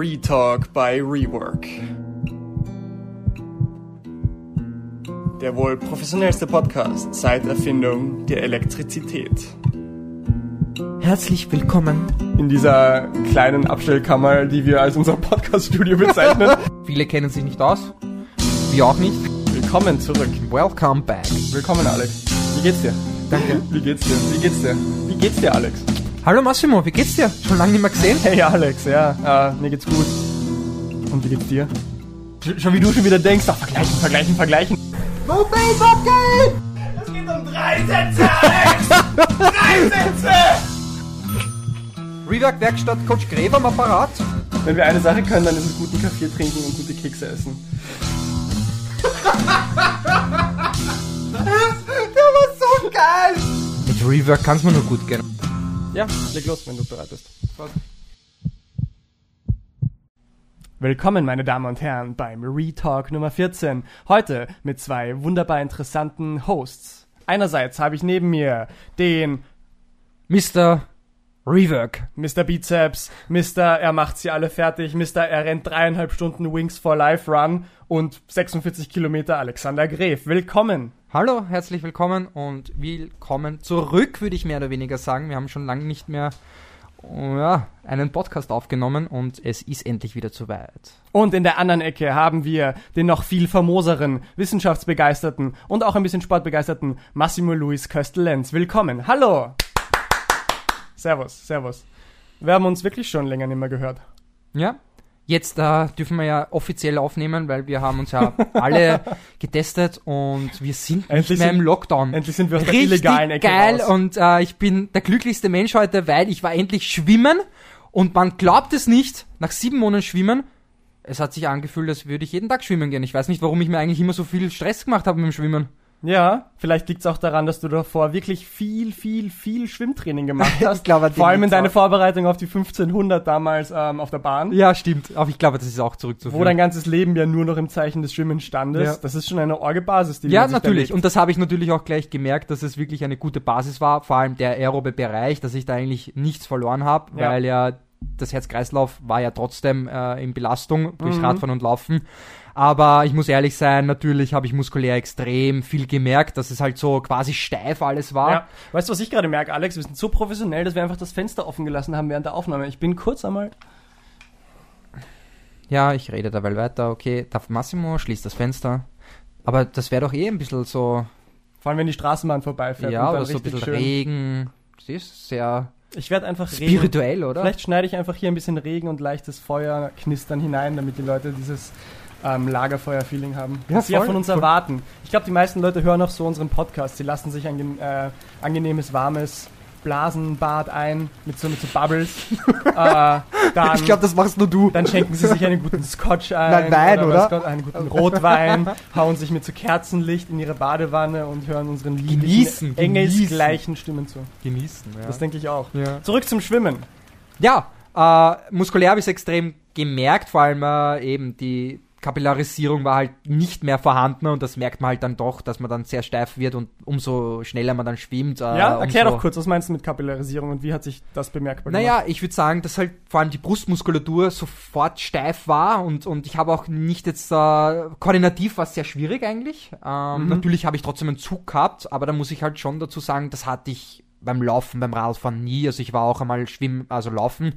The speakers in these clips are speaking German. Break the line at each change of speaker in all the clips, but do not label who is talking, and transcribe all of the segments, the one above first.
Retalk by Rework. Der wohl professionellste Podcast seit Erfindung der Elektrizität.
Herzlich willkommen.
In dieser kleinen Abstellkammer, die wir als unser Podcast-Studio bezeichnen.
Viele kennen sich nicht aus. Wir auch nicht.
Willkommen zurück.
Welcome back.
Willkommen, Alex. Wie geht's dir?
Danke.
Wie geht's dir? Wie geht's dir? Wie geht's dir, Alex?
Hallo Massimo, wie geht's dir? Schon lange nicht mehr gesehen?
Hey, Alex, ja, äh, mir geht's gut. Und wie geht's dir? Sch schon wie du schon wieder denkst, ach, vergleichen, vergleichen, vergleichen.
Mobile Bucket!
Es geht um drei Sätze, Alex! drei Sätze!
Rework Werkstatt Coach Gräber am Apparat.
Wenn wir eine Sache können, dann ist es guten Kaffee trinken und gute Kekse essen.
Der war so geil! Mit Rework kann's mir nur gut gehen.
Ja, leg los, wenn du bereit bist. Willkommen, meine Damen und Herren, beim Retalk Nummer 14. Heute mit zwei wunderbar interessanten Hosts. Einerseits habe ich neben mir den
Mr. Rework.
Mr. Bizeps, Mr. Er macht sie alle fertig, Mr. Er rennt dreieinhalb Stunden Wings for Life Run und 46 Kilometer Alexander Gref. Willkommen.
Hallo, herzlich willkommen und willkommen zurück, würde ich mehr oder weniger sagen. Wir haben schon lange nicht mehr oh ja, einen Podcast aufgenommen und es ist endlich wieder zu weit.
Und in der anderen Ecke haben wir den noch viel famoseren, wissenschaftsbegeisterten und auch ein bisschen sportbegeisterten Massimo Luis Köstel-Lenz. Willkommen. Hallo. Servus, servus. Wir haben uns wirklich schon länger nicht mehr gehört.
Ja, jetzt äh, dürfen wir ja offiziell aufnehmen, weil wir haben uns ja alle getestet und wir sind nicht
Endlich
mehr
sind-
im Lockdown.
Endlich sind wir aus der
Richtig
illegalen Ecke
geil
raus.
und äh, ich bin der glücklichste Mensch heute, weil ich war endlich schwimmen und man glaubt es nicht, nach sieben Monaten schwimmen, es hat sich angefühlt, als würde ich jeden Tag schwimmen gehen. Ich weiß nicht, warum ich mir eigentlich immer so viel Stress gemacht habe mit dem Schwimmen.
Ja, vielleicht liegt es auch daran, dass du davor wirklich viel, viel, viel Schwimmtraining gemacht hast.
Ich glaube,
Vor allem in
liegt's
deine
auch.
Vorbereitung auf die 1500 damals ähm, auf der Bahn.
Ja, stimmt. Aber ich glaube, das ist auch zurückzuführen.
Wo dein ganzes Leben ja nur noch im Zeichen des Schwimmens standest.
Ja.
Das ist schon eine orge Basis, die
Ja, natürlich. Und das habe ich natürlich auch gleich gemerkt, dass es wirklich eine gute Basis war. Vor allem der aerobe Bereich, dass ich da eigentlich nichts verloren habe,
Ja.
weil ja das Herz-Kreislauf war ja trotzdem äh, in Belastung durchs
Mhm.
Radfahren und Laufen. Aber ich muss ehrlich sein, natürlich habe ich muskulär extrem viel gemerkt, dass es halt so quasi steif alles war.
Ja. Weißt du, was ich gerade merke, Alex? Wir sind so professionell, dass wir einfach das Fenster offen gelassen haben während der Aufnahme. Ich bin kurz einmal.
Ja, ich rede dabei weiter. Okay, darf Massimo, schließt das Fenster. Aber das wäre doch eh ein bisschen so,
Vor allem, wenn die Straßenbahn vorbeifährt.
ja, oder so ein bisschen
schön.
Regen. Siehst sehr
Ich werde einfach
spirituell, oder?
Vielleicht schneide ich einfach hier ein bisschen Regen und leichtes Feuer knistern hinein, damit die Leute dieses ähm, Lagerfeuer-Feeling haben.
Ja,
was sie ja
voll,
von uns
voll.
erwarten. Ich glaube, die meisten Leute hören auch so unseren Podcast. Sie lassen sich ein äh, angenehmes, warmes Blasenbad ein mit so, mit so Bubbles. äh, dann,
ich glaube, das machst nur du.
dann schenken sie sich einen guten Scotch ein.
Nein,
was
oder?
Gott, einen guten Rotwein, hauen sich mit so Kerzenlicht in ihre Badewanne und hören unseren lieblichen, engelsgleichen Stimmen zu.
Genießen, ja.
Das denke ich auch.
ja.
Zurück zum Schwimmen.
Ja, äh, muskulär habe ich es extrem gemerkt, vor allem äh, eben die Kapillarisierung war halt nicht mehr vorhanden und das merkt man halt dann doch, dass man dann sehr steif wird und umso schneller man dann schwimmt. Äh,
Ja, erklär doch kurz, was meinst du mit Kapillarisierung und wie hat sich das bemerkbar gemacht?
Naja, ich würde sagen, dass halt vor allem die Brustmuskulatur sofort steif war und, und ich habe auch nicht jetzt, äh, koordinativ war es sehr schwierig eigentlich. Ähm,
Mhm.
Natürlich habe ich trotzdem einen Zug gehabt, aber da muss ich halt schon dazu sagen, das hatte ich beim Laufen, beim Radfahren nie. Also ich war auch einmal schwimmen, also laufen,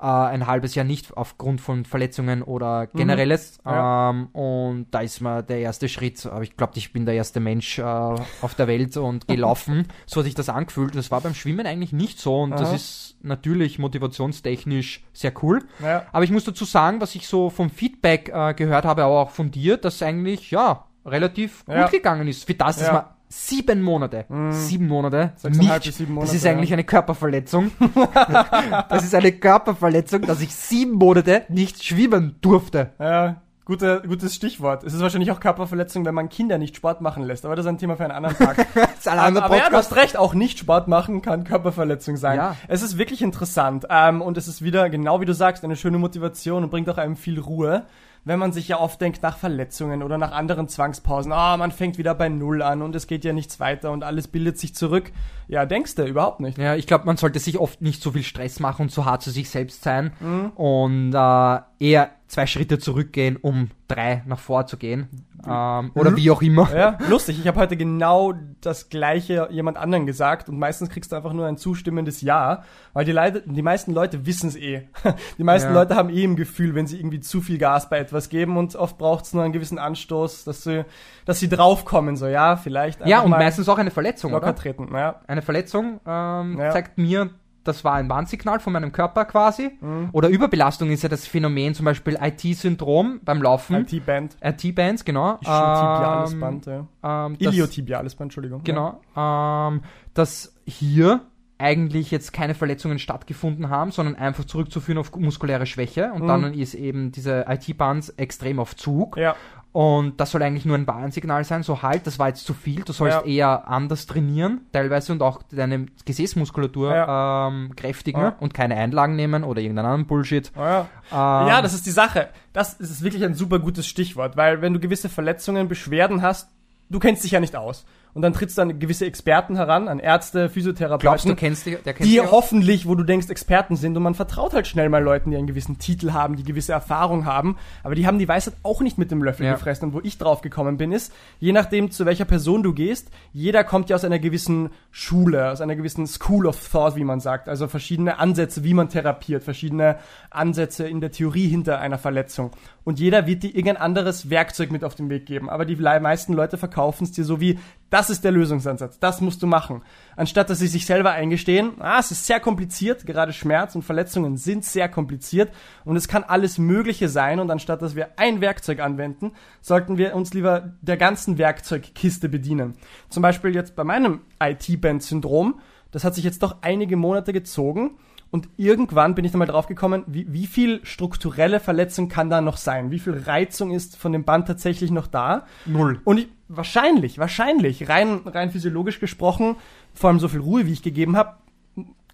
äh, ein halbes Jahr nicht aufgrund von Verletzungen oder generelles.
Mhm. Ja.
Ähm, und da ist mir der erste Schritt, aber ich glaube, ich bin der erste Mensch äh, auf der Welt und gelaufen. so hat sich das angefühlt. Das war beim Schwimmen eigentlich nicht so und das
Aha.
ist natürlich motivationstechnisch sehr cool.
Ja.
Aber ich muss dazu sagen, was ich so vom Feedback äh, gehört habe, aber auch von dir, dass eigentlich, ja, relativ
Ja.
gut gegangen ist. Für das, dass
Ja.
man sieben Monate, sieben Monate, nicht,
sieben
das
Monate,
ist
ja.
eigentlich eine Körperverletzung. das ist eine Körperverletzung, dass ich sieben Monate nicht schwimmen durfte.
Ja, gute, gutes Stichwort. Es ist wahrscheinlich auch Körperverletzung, wenn man Kinder nicht Sport machen lässt, aber das ist ein Thema für einen anderen Tag.
Das ist ein
aber aber ja, du hast recht, auch nicht Sport machen kann Körperverletzung sein.
Ja.
Es ist wirklich interessant ähm, und es ist wieder, genau wie du sagst, eine schöne Motivation und bringt auch einem viel Ruhe. Wenn man sich ja oft denkt nach Verletzungen oder nach anderen Zwangspausen, ah, man fängt wieder bei Null an und es geht ja nichts weiter und alles bildet sich zurück. Ja, denkst du überhaupt nicht.
Ja, ich glaube, man sollte sich oft nicht so viel Stress machen und so hart zu sich selbst sein und äh, eher zwei Schritte zurückgehen, um drei nach vor zu gehen. Ähm, oder wie auch immer.
Ja, lustig. Ich habe heute genau das gleiche jemand anderen gesagt und meistens kriegst du einfach nur ein zustimmendes Ja, weil die, Leute, die meisten Leute wissen es eh. Die meisten
Ja.
Leute haben eh im Gefühl, wenn sie irgendwie zu viel Gas bei etwas geben und oft braucht es nur einen gewissen Anstoß, dass sie, dass sie draufkommen, so ja, vielleicht
Ja, und meistens auch eine Verletzung,
locker
oder?
treten. Ja,
Eine Verletzung ähm,
Ja.
zeigt mir, das war ein Warnsignal von meinem Körper quasi.
Mhm.
Oder Überbelastung ist ja das Phänomen, zum Beispiel IT-Syndrom beim Laufen.
IT-Band.
IT-Bands, genau.
Ischotibiales
Ähm,
Band, ja.
ähm,
Iliotibiales Band, Entschuldigung.
Genau. Ähm, dass hier eigentlich jetzt keine Verletzungen stattgefunden haben, sondern einfach zurückzuführen auf muskuläre Schwäche. Und
Mhm.
dann ist eben diese IT-Bands extrem auf Zug.
Ja.
Und das soll eigentlich nur ein Warnsignal sein, so halt, das war jetzt zu viel, du sollst
Ja.
eher anders trainieren, teilweise und auch deine Gesäßmuskulatur
Ja.
ähm, kräftigen
Ja.
und keine Einlagen nehmen oder irgendeinen anderen Bullshit.
Ja.
Ähm,
Ja, das ist die Sache. Das ist wirklich ein super gutes Stichwort, weil wenn du gewisse Verletzungen, Beschwerden hast, du kennst dich ja nicht aus. Und dann trittst du an gewisse Experten heran, an Ärzte, Physiotherapeuten.
glaubst du, kennst dich, der kennt
die
auch?
hoffentlich, wo du denkst, Experten sind und man vertraut halt schnell mal Leuten, die einen gewissen Titel haben, die gewisse Erfahrung haben, aber die haben die Weisheit auch nicht mit dem Löffel
Ja.
gefressen. Und wo ich drauf gekommen bin, ist, je nachdem, zu welcher Person du gehst, jeder kommt ja aus einer gewissen Schule, aus einer gewissen School of Thought, wie man sagt, also verschiedene Ansätze, wie man therapiert, verschiedene Ansätze in der Theorie hinter einer Verletzung. Und jeder wird dir irgendein anderes Werkzeug mit auf den Weg geben. Aber die meisten Leute verkaufen es dir so wie, das ist der Lösungsansatz, das musst du machen. Anstatt dass sie sich selber eingestehen, ah, es ist sehr kompliziert, gerade Schmerz und Verletzungen sind sehr kompliziert und es kann alles Mögliche sein. Und anstatt dass wir ein Werkzeug anwenden, sollten wir uns lieber der ganzen Werkzeugkiste bedienen. Zum Beispiel jetzt bei meinem IT-Band-Syndrom, das hat sich jetzt doch einige Monate gezogen. Und irgendwann bin ich dann mal drauf gekommen, wie, wie viel strukturelle Verletzung kann da noch sein? Wie viel Reizung ist von dem Band tatsächlich noch da?
Null.
Und ich, wahrscheinlich, wahrscheinlich, rein, rein physiologisch gesprochen, vor allem so viel Ruhe, wie ich gegeben habe,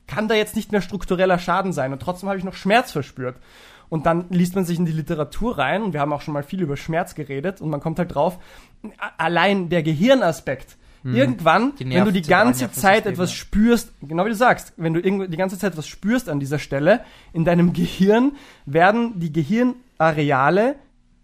kann da jetzt nicht mehr struktureller Schaden sein. Und trotzdem habe ich noch Schmerz verspürt. Und dann liest man sich in die Literatur rein, und wir haben auch schon mal viel über Schmerz geredet, und man kommt halt drauf, allein der Gehirnaspekt. Irgendwann,
Die
wenn du die ganze Zeit etwas spürst, genau wie du sagst, wenn du die ganze Zeit was spürst an dieser Stelle, in deinem Gehirn werden die Gehirnareale,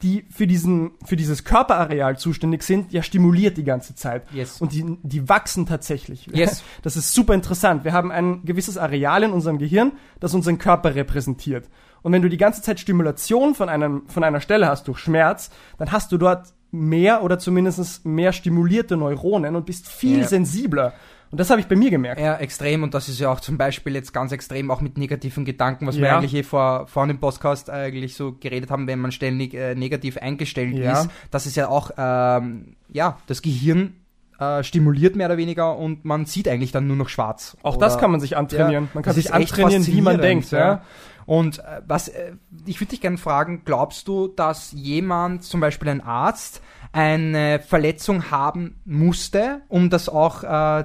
die für diesen, für dieses Körperareal zuständig sind, ja stimuliert die ganze Zeit.
Yes.
Und die, die wachsen tatsächlich.
Yes.
Das ist super interessant. Wir haben ein gewisses Areal in unserem Gehirn, das unseren Körper repräsentiert. Und wenn du die ganze Zeit Stimulation von einem, von einer Stelle hast durch Schmerz, dann hast du dort mehr oder zumindest mehr stimulierte Neuronen und bist viel
Ja.
sensibler. Und das habe ich bei mir gemerkt.
Ja, extrem. Und das ist ja auch zum Beispiel jetzt ganz extrem auch mit negativen Gedanken, was wir
Ja.
eigentlich eh vor, vor dem Podcast eigentlich so geredet haben, wenn man ständig äh, negativ eingestellt
Ja.
ist. Das ist ja auch, ähm, ja, das Gehirn äh, stimuliert mehr oder weniger und man sieht eigentlich dann nur noch schwarz.
Auch
Oder-
das kann man sich antrainieren. man kann sich antrainieren, wie man denkt. Ja.
Und äh, was, äh, ich würde dich gerne fragen, glaubst du, dass jemand, zum Beispiel ein Arzt, eine Verletzung haben musste, um das auch äh,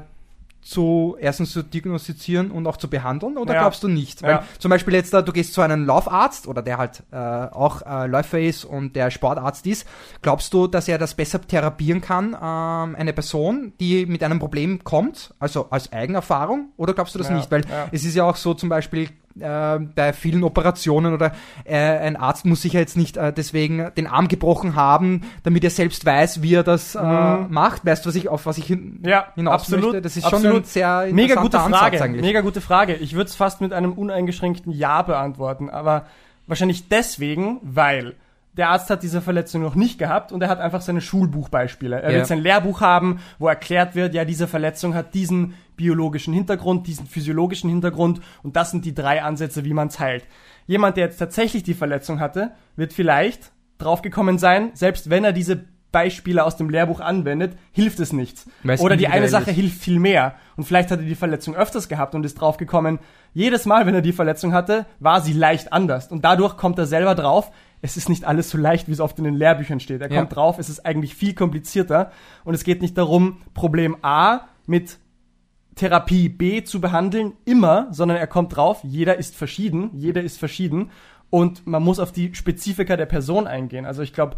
zu erstens zu diagnostizieren und auch zu behandeln oder
Ja.
glaubst du nicht? Weil
Ja.
zum Beispiel jetzt da, du gehst zu einem Laufarzt oder der halt äh, auch äh, Läufer ist und der Sportarzt ist, glaubst du, dass er das besser therapieren kann, ähm, eine Person, die mit einem Problem kommt, also als Eigenerfahrung, oder glaubst du das
Ja,
nicht? Weil es ist ja auch so zum Beispiel äh, bei vielen Operationen oder äh, ein Arzt muss sich ja jetzt nicht äh, deswegen den Arm gebrochen haben, damit er selbst weiß, wie er das äh,
Mhm.
macht. Weißt du, was ich auf was ich hin
Ja,
hinaus
absolut.
möchte? Das ist
absolut.
schon ein sehr
Mega gute
Ansatz
Frage.
eigentlich.
Mega gute Frage. Ich würde es fast mit einem uneingeschränkten Ja beantworten, aber wahrscheinlich deswegen, weil der Arzt hat diese Verletzung noch nicht gehabt und er hat einfach seine Schulbuchbeispiele. Er
Ja.
wird sein Lehrbuch haben, wo erklärt wird, ja, diese Verletzung hat diesen biologischen Hintergrund, diesen physiologischen Hintergrund und das sind die drei Ansätze, wie man es heilt. Jemand, der jetzt tatsächlich die Verletzung hatte, wird vielleicht draufgekommen sein, selbst wenn er diese Beispiele aus dem Lehrbuch anwendet, hilft es nichts.
Es
Oder die eine Sache hilft viel mehr. Und vielleicht hat er die Verletzung öfters gehabt und ist draufgekommen, jedes Mal, wenn er die Verletzung hatte, war sie leicht anders. Und dadurch kommt er selber drauf, es ist nicht alles so leicht, wie es oft in den Lehrbüchern steht. Er
Ja.
kommt drauf, es ist eigentlich viel komplizierter. Und es geht nicht darum, Problem A mit Therapie B zu behandeln, immer, sondern er kommt drauf, jeder ist verschieden, jeder ist verschieden. und man muss auf die Spezifika der Person eingehen. Also ich glaube,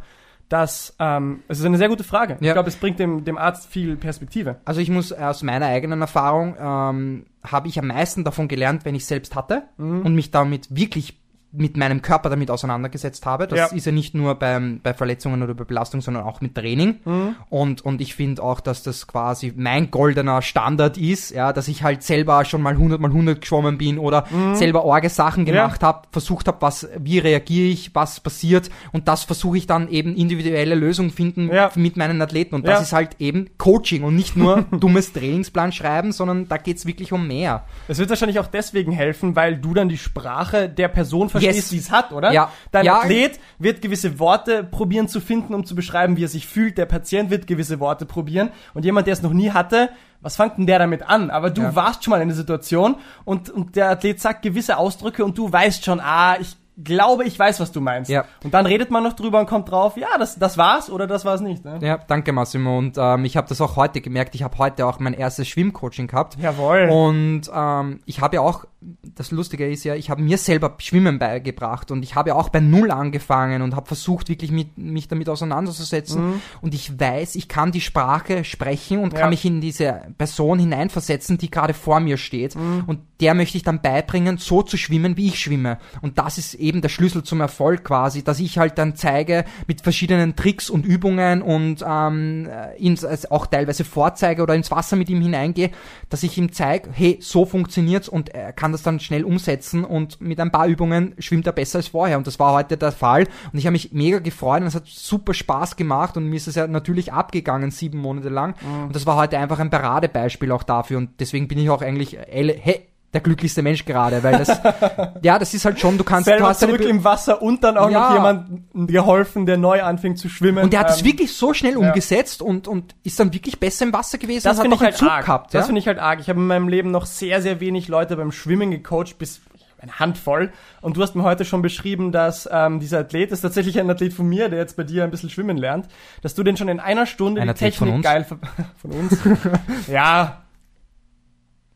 dass ähm, es ist eine sehr gute Frage.
Ja.
Ich glaube, es bringt dem, dem Arzt viel Perspektive.
Also ich muss aus meiner eigenen Erfahrung, ähm, habe ich am meisten davon gelernt, wenn ich selbst hatte
Mhm.
und mich damit wirklich mit meinem Körper damit auseinandergesetzt habe. Das
Ja.
ist ja nicht nur beim, bei Verletzungen oder bei Belastung, sondern auch mit Training.
Mhm.
Und, und ich finde auch, dass das quasi mein goldener Standard ist, ja, dass ich halt selber schon mal 100 mal 100 geschwommen bin oder selber orge Sachen
Mhm. Ja.
gemacht habe, versucht habe, was, wie reagiere ich, was passiert und das versuche ich dann eben individuelle Lösungen finden
Ja.
mit meinen Athleten und das ist halt eben Coaching und nicht nur dummes Trainingsplan schreiben, sondern da geht's wirklich um mehr.
Es wird wahrscheinlich auch deswegen helfen, weil du dann die Sprache der Person verstehst,
Yes.
die es hat, oder?
Ja.
Dein
Ja.
Athlet wird gewisse Worte probieren zu finden, um zu beschreiben, wie er sich fühlt. Der Patient wird gewisse Worte probieren. Und jemand, der es noch nie hatte, was fängt denn der damit an? Aber du
Ja.
warst schon mal in der Situation und, und der Athlet sagt gewisse Ausdrücke und du weißt schon, ah, ich glaube, ich weiß, was du meinst.
Ja.
Und dann redet man noch drüber und kommt drauf, ja, das, das war's oder das war's nicht. Ne?
Ja, danke Massimo und ähm, ich habe das auch heute gemerkt. Ich habe heute auch mein erstes Schwimmcoaching gehabt.
Jawohl.
Und ähm, ich habe ja auch, das Lustige ist ja, ich habe mir selber Schwimmen beigebracht und ich habe ja auch bei Null angefangen und habe versucht, wirklich mit, mich damit auseinanderzusetzen. Und ich weiß, ich kann die Sprache sprechen und
Ja.
kann mich in diese Person hineinversetzen, die gerade vor mir steht. Und der möchte ich dann beibringen, so zu schwimmen, wie ich schwimme. Und das ist eben der Schlüssel zum Erfolg quasi, dass ich halt dann zeige mit verschiedenen Tricks und Übungen und ähm, ihn also auch teilweise vorzeige oder ins Wasser mit ihm hineingehe, dass ich ihm zeige, hey, so funktioniert's und er kann das dann schnell umsetzen und mit ein paar Übungen schwimmt er besser als vorher. Und das war heute der Fall. Und ich habe mich mega gefreut und es hat super Spaß gemacht und mir ist es ja natürlich abgegangen, sieben Monate lang. Und das war heute einfach ein Paradebeispiel auch dafür. Und deswegen bin ich auch eigentlich, äh, hey, der glücklichste Mensch gerade, weil das, ja, das ist halt schon, du kannst, du
Selber
hast deine
zurück im Wasser und dann auch
Ja.
noch jemand geholfen, der neu anfängt zu schwimmen.
und der hat das
Ähm,
wirklich so schnell umgesetzt und, und ist dann wirklich besser im Wasser gewesen
Das
und
finde
hat
ich
auch einen
halt
Zug
arg.
gehabt.
Das
ja?
finde ich halt arg. Ich habe in meinem Leben noch sehr, sehr wenig Leute beim Schwimmen gecoacht, bis eine Handvoll. Und du hast mir heute schon beschrieben, dass ähm, dieser Athlet, das ist tatsächlich ein Athlet von mir, der jetzt bei dir ein bisschen schwimmen lernt, dass du den schon in einer Stunde
Ein
die
Athlet von
Technik
uns?
geil von uns. ja.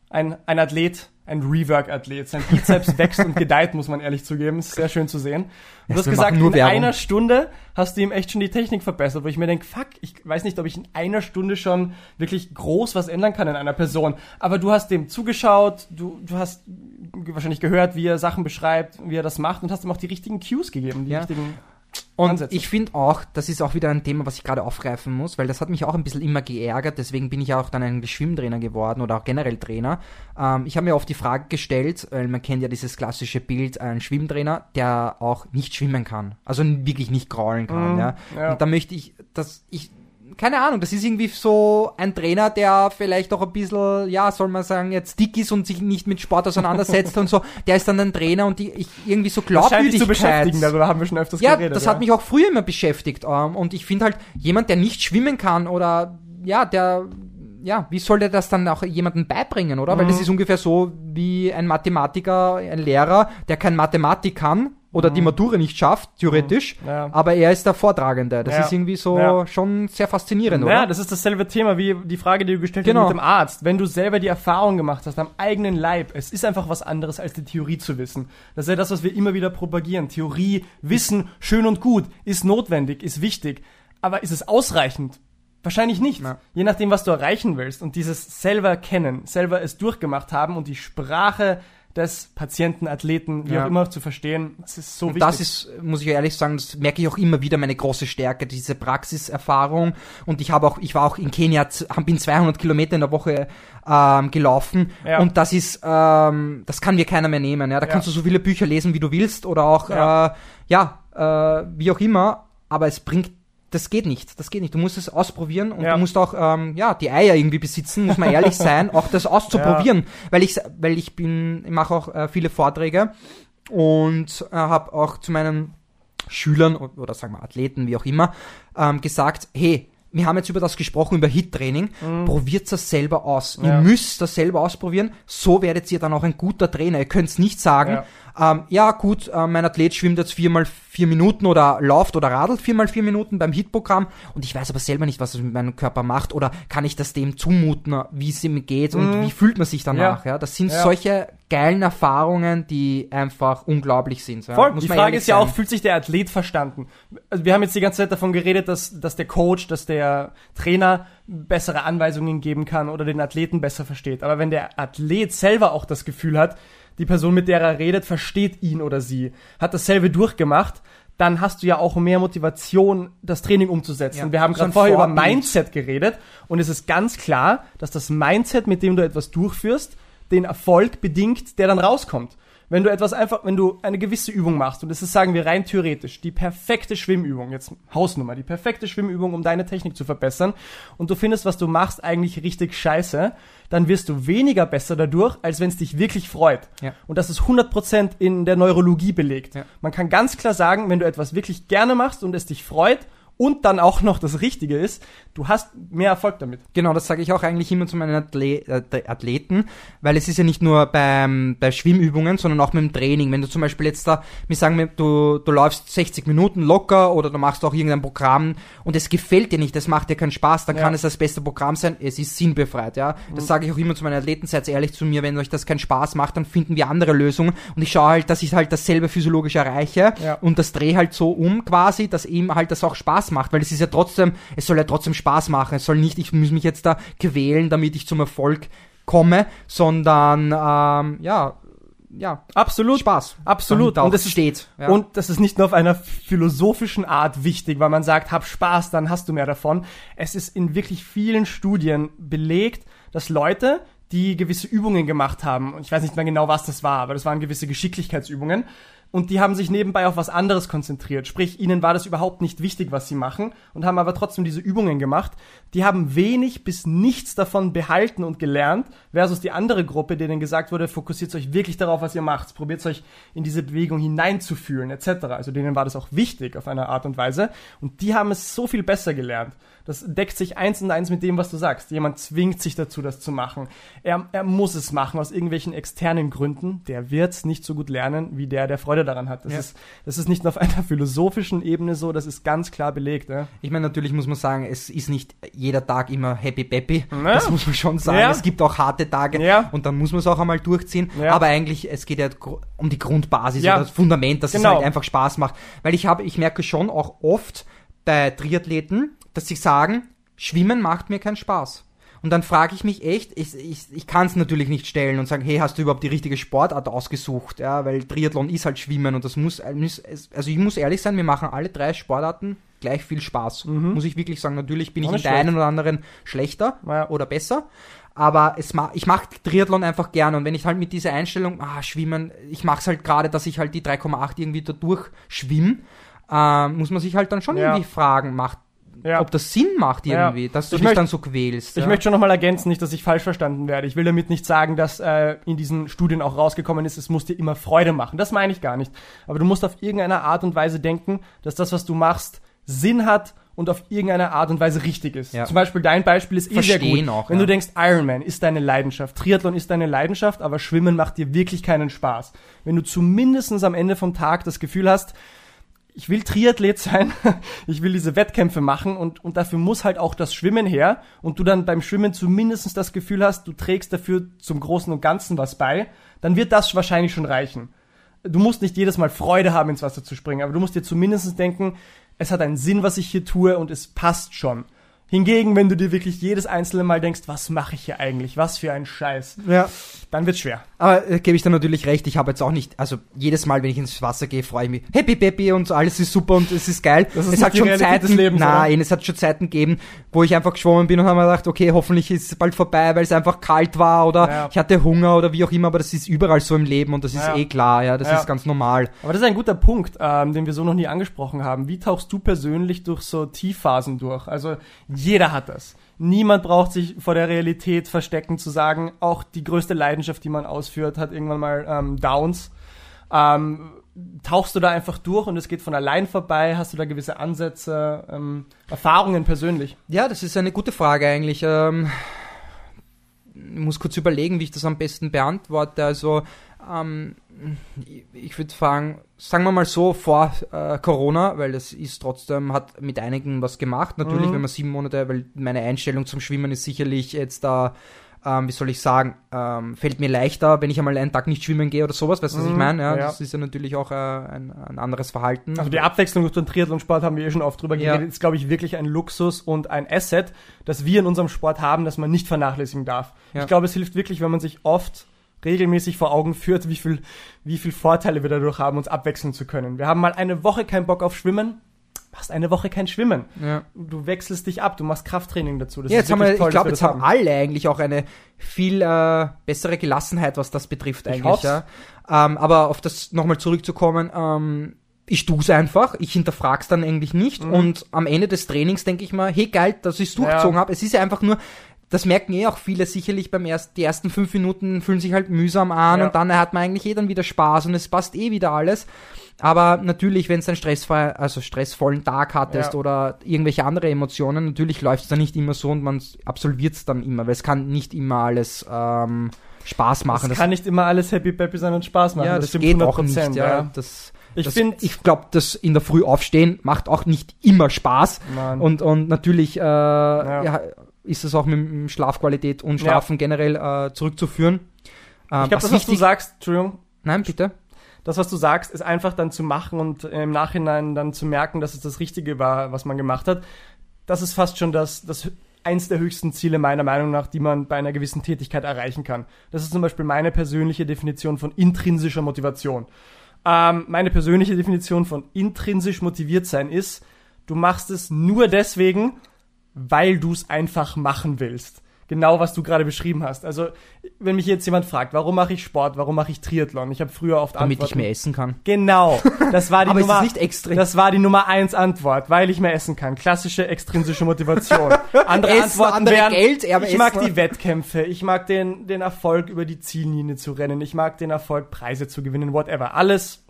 Ein, ein Athlet, ein Rework-Athlet. Sein Bizeps wächst und gedeiht, muss man ehrlich zugeben. Ist sehr schön zu sehen. Du
Ja,
hast gesagt, in
Werbung.
einer Stunde hast du ihm echt schon die Technik verbessert, wo ich mir denke, fuck, ich weiß nicht, ob ich in einer Stunde schon wirklich groß was ändern kann in einer Person. Aber du hast dem zugeschaut, du, du hast wahrscheinlich gehört, wie er Sachen beschreibt, wie er das macht und hast ihm auch die richtigen Cues gegeben, die
Ja.
richtigen
Und
Ansätze.
ich finde auch, das ist auch wieder ein Thema, was ich gerade aufgreifen muss, weil das hat mich auch ein bisschen immer geärgert, deswegen bin ich auch dann ein Schwimmtrainer geworden oder auch generell Trainer. Ähm, ich habe mir oft die Frage gestellt, weil man kennt ja dieses klassische Bild, ein Schwimmtrainer, der auch nicht schwimmen kann, also wirklich nicht kraulen kann.
Mhm,
ja.
ja.
Und da möchte ich, dass ich keine Ahnung, das ist irgendwie so ein Trainer, der vielleicht auch ein bisschen, ja, soll man sagen, jetzt dick ist und sich nicht mit Sport auseinandersetzt und so, der ist dann ein Trainer und die, ich irgendwie so Glaubwürdigkeit.
zu beschäftigen, darüber haben wir schon öfters
Ja,
geredet.
das hat mich auch früher immer beschäftigt. Ähm, und ich finde halt, jemand, der nicht schwimmen kann oder ja, der ja, wie soll der das dann auch jemandem beibringen, oder? Weil
Mhm.
das ist ungefähr so wie ein Mathematiker, ein Lehrer, der kein Mathematik kann oder die Matura nicht schafft, theoretisch,
Mhm. Ja.
aber er ist der Vortragende. Das
Ja.
ist irgendwie so
Ja.
schon sehr faszinierend,
Ja,
oder?
das ist dasselbe Thema wie die Frage, die du gestellt
Genau.
hast mit dem Arzt. Wenn du selber die Erfahrung gemacht hast am eigenen Leib, es ist einfach was anderes als die Theorie zu wissen. Das ist ja das, was wir immer wieder propagieren. Theorie, Wissen, schön und gut, ist notwendig, ist wichtig. Aber ist es ausreichend? Wahrscheinlich nicht.
Ja.
Je nachdem, was du erreichen willst. Und dieses selber kennen, selber es durchgemacht haben und die Sprache des Patienten, Athleten, wie
Ja.
auch immer zu verstehen, das ist so
Und
wichtig.
das ist, muss ich ehrlich sagen, das merke ich auch immer wieder meine große Stärke, diese Praxiserfahrung. Und ich habe auch, ich war auch in Kenia, bin 200 Kilometer in der Woche ähm, gelaufen.
Ja.
Und das ist, ähm, das kann mir keiner mehr nehmen. Ja, da
Ja.
kannst du so viele Bücher lesen, wie du willst, oder auch,
Ja.
äh, ja, äh, wie auch immer. Aber es bringt das geht nicht, das geht nicht. Du musst es ausprobieren und
Ja.
du musst auch ähm, ja die Eier irgendwie besitzen, muss man ehrlich sein, auch das auszuprobieren, weil ich weil ich bin, ich mache auch äh, viele Vorträge und äh, habe auch zu meinen Schülern oder sagen wir Athleten, wie auch immer, ähm, gesagt, hey, wir haben jetzt über das gesprochen, über Hit-Training. Probiert das selber aus.
Mhm. Ja.
Ihr müsst das selber ausprobieren. So werdet ihr dann auch ein guter Trainer. Ihr könnt nicht sagen, ja, ähm, ja gut, äh, mein Athlet schwimmt jetzt viermal vier Minuten oder läuft oder radelt viermal vier Minuten beim Hit-Programm und ich weiß aber selber nicht, was es mit meinem Körper macht oder kann ich das dem zumuten, wie es ihm geht und wie fühlt man sich danach. Ja. Das sind
Mhm. Ja.
solche geilen Erfahrungen, die einfach unglaublich sind. Ja.
Voll.
Muss
die Frage ist ja
sein.
auch, fühlt sich der Athlet verstanden? Also wir haben jetzt die ganze Zeit davon geredet, dass, dass der Coach, dass der Trainer bessere Anweisungen geben kann oder den Athleten besser versteht. Aber wenn der Athlet selber auch das Gefühl hat, die Person, mit der er redet, versteht ihn oder sie, hat dasselbe durchgemacht, dann hast du ja auch mehr Motivation, das Training umzusetzen.
Ja,
wir haben gerade vorher über
Vorbild.
Mindset geredet und es ist ganz klar, dass das Mindset, mit dem du etwas durchführst, den Erfolg bedingt, der dann rauskommt. Wenn du etwas einfach, wenn du eine gewisse Übung machst, und das ist, sagen wir rein theoretisch, die perfekte Schwimmübung, jetzt Hausnummer, die perfekte Schwimmübung, um deine Technik zu verbessern, und du findest, was du machst, eigentlich richtig scheiße, dann wirst du weniger besser dadurch, als wenn es dich wirklich freut.
Ja.
Und das ist 100% in der Neurologie belegt.
Ja.
Man kann ganz klar sagen, wenn du etwas wirklich gerne machst und es dich freut, und dann auch noch das Richtige ist, du hast mehr Erfolg damit.
Genau, das sage ich auch eigentlich immer zu meinen Atle Athleten, weil es ist ja nicht nur beim, bei Schwimmübungen, sondern auch mit dem Training. Wenn du zum Beispiel jetzt da, wir sagen, du, du läufst 60 Minuten locker oder du machst auch irgendein Programm und es gefällt dir nicht, es macht dir keinen Spaß, dann
Ja.
kann es das beste Programm sein, es ist sinnbefreit, ja. Das sage ich auch immer zu meinen Athleten, seid ehrlich zu mir, wenn euch das keinen Spaß macht, dann finden wir andere Lösungen und ich schaue halt, dass ich halt dasselbe physiologisch erreiche
Ja.
und das drehe halt so um quasi, dass ihm halt das auch Spaß macht, weil es ist ja trotzdem, es soll ja trotzdem Spaß machen. Es soll nicht, ich muss mich jetzt da quälen, damit ich zum Erfolg komme, sondern ähm, ja, ja,
Absolut.
Spaß.
Absolut. Und das
steht. Ja.
Und das ist nicht nur auf einer philosophischen Art wichtig, weil man sagt, hab Spaß, dann hast du mehr davon. Es ist in wirklich vielen Studien belegt, dass Leute, die gewisse Übungen gemacht haben, und ich weiß nicht mehr genau, was das war, aber das waren gewisse Geschicklichkeitsübungen, und die haben sich nebenbei auf was anderes konzentriert. Sprich, ihnen war das überhaupt nicht wichtig, was sie machen, und haben aber trotzdem diese Übungen gemacht. Die haben wenig bis nichts davon behalten und gelernt, versus die andere Gruppe, denen gesagt wurde, fokussiert euch wirklich darauf, was ihr macht, probiert euch in diese Bewegung hineinzufühlen, etc. Also denen war das auch wichtig auf eine Art und Weise. Und die haben es so viel besser gelernt. Das deckt sich eins und eins mit dem, was du sagst. Jemand zwingt sich dazu, das zu machen. Er, er muss es machen aus irgendwelchen externen Gründen. Der wird es nicht so gut lernen, wie der, der Freude daran hat. Das,
Ja.
ist, das ist nicht nur auf einer philosophischen Ebene so, das ist ganz klar belegt. Ja?
ich meine, natürlich muss man sagen, es ist nicht jeder Tag immer happy peppy.
Ja.
Das muss man schon sagen. Es gibt auch harte Tage
Ja.
und dann muss man es auch einmal durchziehen.
Ja.
Aber eigentlich, es geht ja um die Grundbasis
Ja.
oder das Fundament, dass
Genau.
es halt einfach Spaß macht. Weil ich habe, ich merke schon auch oft bei Triathleten, dass sie sagen, Schwimmen macht mir keinen Spaß. Und dann frage ich mich echt, ich, ich, ich kann es natürlich nicht stellen und sagen, hey, hast du überhaupt die richtige Sportart ausgesucht? Ja, weil Triathlon ist halt Schwimmen und das muss, muss also ich muss ehrlich sein, wir machen alle drei Sportarten gleich viel Spaß. Muss ich wirklich sagen, natürlich bin ich in der einen oder anderen schlechter
Ja.
oder besser. Aber es ma ich mache Triathlon einfach gerne und wenn ich halt mit dieser Einstellung, ah, schwimmen, ich mache es halt gerade, dass ich halt die 3,8 irgendwie da durchschwimme, äh, muss man sich halt dann schon
Ja.
irgendwie fragen, macht,
Ja.
ob das Sinn macht
Ja.
irgendwie, dass du
Ich
dich
möcht-
dann so quälst.
Ich
ja.
möchte schon nochmal ergänzen, nicht, dass ich falsch verstanden werde. Ich will damit nicht sagen, dass äh, in diesen Studien auch rausgekommen ist, es muss dir immer Freude machen. Das meine ich gar nicht. Aber du musst auf irgendeine Art und Weise denken, dass das, was du machst, Sinn hat und auf irgendeine Art und Weise richtig ist.
Ja.
Zum Beispiel dein Beispiel ist eh sehr gut.
auch,
Wenn
ja.
du denkst, Ironman ist deine Leidenschaft, Triathlon ist deine Leidenschaft, aber Schwimmen macht dir wirklich keinen Spaß. Wenn du zumindestens am Ende vom Tag das Gefühl hast, ich will Triathlet sein, ich will diese Wettkämpfe machen und, und dafür muss halt auch das Schwimmen her und du dann beim Schwimmen zumindest das Gefühl hast, du trägst dafür zum Großen und Ganzen was bei, dann wird das wahrscheinlich schon reichen. Du musst nicht jedes Mal Freude haben, ins Wasser zu springen, aber du musst dir zumindest denken, es hat einen Sinn, was ich hier tue und es passt schon. Hingegen, wenn du dir wirklich jedes einzelne Mal denkst, was mache ich hier eigentlich, was für ein Scheiß,
ja.
dann wird's schwer.
Aber äh, gebe ich dir natürlich recht, ich habe jetzt auch nicht, also jedes Mal, wenn ich ins Wasser gehe, freue ich mich, happy peppy und alles ist super und es ist geil.
Das ist
es hat schon
Realität
Zeiten,
Lebens,
nein, es hat schon Zeiten gegeben, wo ich einfach geschwommen bin und habe mir gedacht, okay, hoffentlich ist es bald vorbei, weil es einfach kalt war oder
Ja.
ich hatte Hunger oder wie auch immer, aber das ist überall so im Leben und das ist
Ja.
eh klar, ja, das ist ganz normal.
Aber das ist ein guter Punkt, ähm, den wir so noch nie angesprochen haben. Wie tauchst du persönlich durch so Tiefphasen durch? Also jeder hat das. Niemand braucht sich vor der Realität verstecken zu sagen, auch die größte Leidenschaft, die man ausführt, hat irgendwann mal ähm, Downs. Ähm, tauchst du da einfach durch und es geht von allein vorbei? Hast du da gewisse Ansätze, ähm, Erfahrungen persönlich?
Ja, das ist eine gute Frage eigentlich. Ähm, ich muss kurz überlegen, wie ich das am besten beantworte. Also, ähm, ich- würde fragen, sagen wir mal so, vor äh, Corona, weil das ist trotzdem, hat mit einigen was gemacht. Natürlich,
Mhm.
wenn man sieben Monate, weil meine Einstellung zum Schwimmen ist sicherlich jetzt da ähm, wie soll ich sagen, ähm, fällt mir leichter, wenn ich einmal einen Tag nicht schwimmen gehe oder sowas, weißt du, was ich
Mhm,
meine? Ja,
ja.
Das ist ja natürlich auch äh, ein, ein anderes Verhalten.
Also die Abwechslung durch den Triathlonsport haben wir eh schon oft drüber
Ja.
geredet, ist glaube ich wirklich ein Luxus und ein Asset, das wir in unserem Sport haben, das man nicht vernachlässigen darf.
Ja.
Ich glaube, es hilft wirklich, wenn man sich oft regelmäßig vor Augen führt, wie viel, wie viel Vorteile wir dadurch haben, uns abwechseln zu können. Wir haben mal eine Woche keinen Bock auf Schwimmen, machst eine Woche kein Schwimmen.
ja.
Du wechselst dich ab, du machst Krafttraining dazu. Das
Ja,
ist
jetzt haben wir,
toll,
ich glaube, jetzt haben alle eigentlich auch eine viel äh, bessere Gelassenheit, was das betrifft eigentlich.
hoff's.
Ja. Ähm, aber auf das nochmal zurückzukommen, ähm, ich tu's einfach, ich hinterfrag's dann eigentlich nicht
Mhm.
und am Ende des Trainings denke ich mal, hey geil, dass ich's durchgezogen
Ja.
habe. Es ist ja einfach nur, das merken eh auch viele sicherlich beim ersten, die ersten fünf Minuten fühlen sich halt mühsam an
Ja.
und dann hat man eigentlich eh dann wieder Spaß und es passt eh wieder alles. Aber natürlich, wenn es einen stressfrei, also stressvollen Tag hattest
Ja.
oder irgendwelche andere Emotionen, natürlich läuft es dann nicht immer so und man absolviert es dann immer, weil es kann nicht immer alles ähm, Spaß machen.
Es kann nicht immer alles happy peppy sein und Spaß machen.
ja, das,
stimmt
geht auch
100%,
nicht. Ja. Das,
Ich
das,
finde,
ich glaube, das in der Früh aufstehen macht auch nicht immer Spaß. Und, und natürlich äh, ja. Ist es auch mit, Schlafqualität und
Ja.
Schlafen generell äh, zurückzuführen. Ähm,
ich glaube, das, was du sagst, Entschuldigung,
Nein, bitte.
das, was du sagst, ist einfach dann zu machen und im Nachhinein dann zu merken, dass es das Richtige war, was man gemacht hat. Das ist fast schon das, das eins der höchsten Ziele meiner Meinung nach, die man bei einer gewissen Tätigkeit erreichen kann. Das ist zum Beispiel meine persönliche Definition von intrinsischer Motivation. Ähm, meine persönliche Definition von intrinsisch motiviert sein ist, du machst es nur deswegen, weil du es einfach machen willst. Genau, was du gerade beschrieben hast. Also, wenn mich jetzt jemand fragt, warum mache ich Sport, warum mache ich Triathlon? Ich habe früher oft
Damit ich
Antworten.
mehr essen kann.
Genau, das war die
Aber ist
Nummer.
das nicht extrem?
Das war die Nummer eins Antwort, weil ich mehr essen kann. Klassische extrinsische Motivation. Andere
Essen,
Antworten
andere
wären,
Geld,
ich mag
essen.
die Wettkämpfe, ich mag den, den Erfolg über die Ziellinie zu rennen, ich mag den Erfolg Preise zu gewinnen, whatever. Alles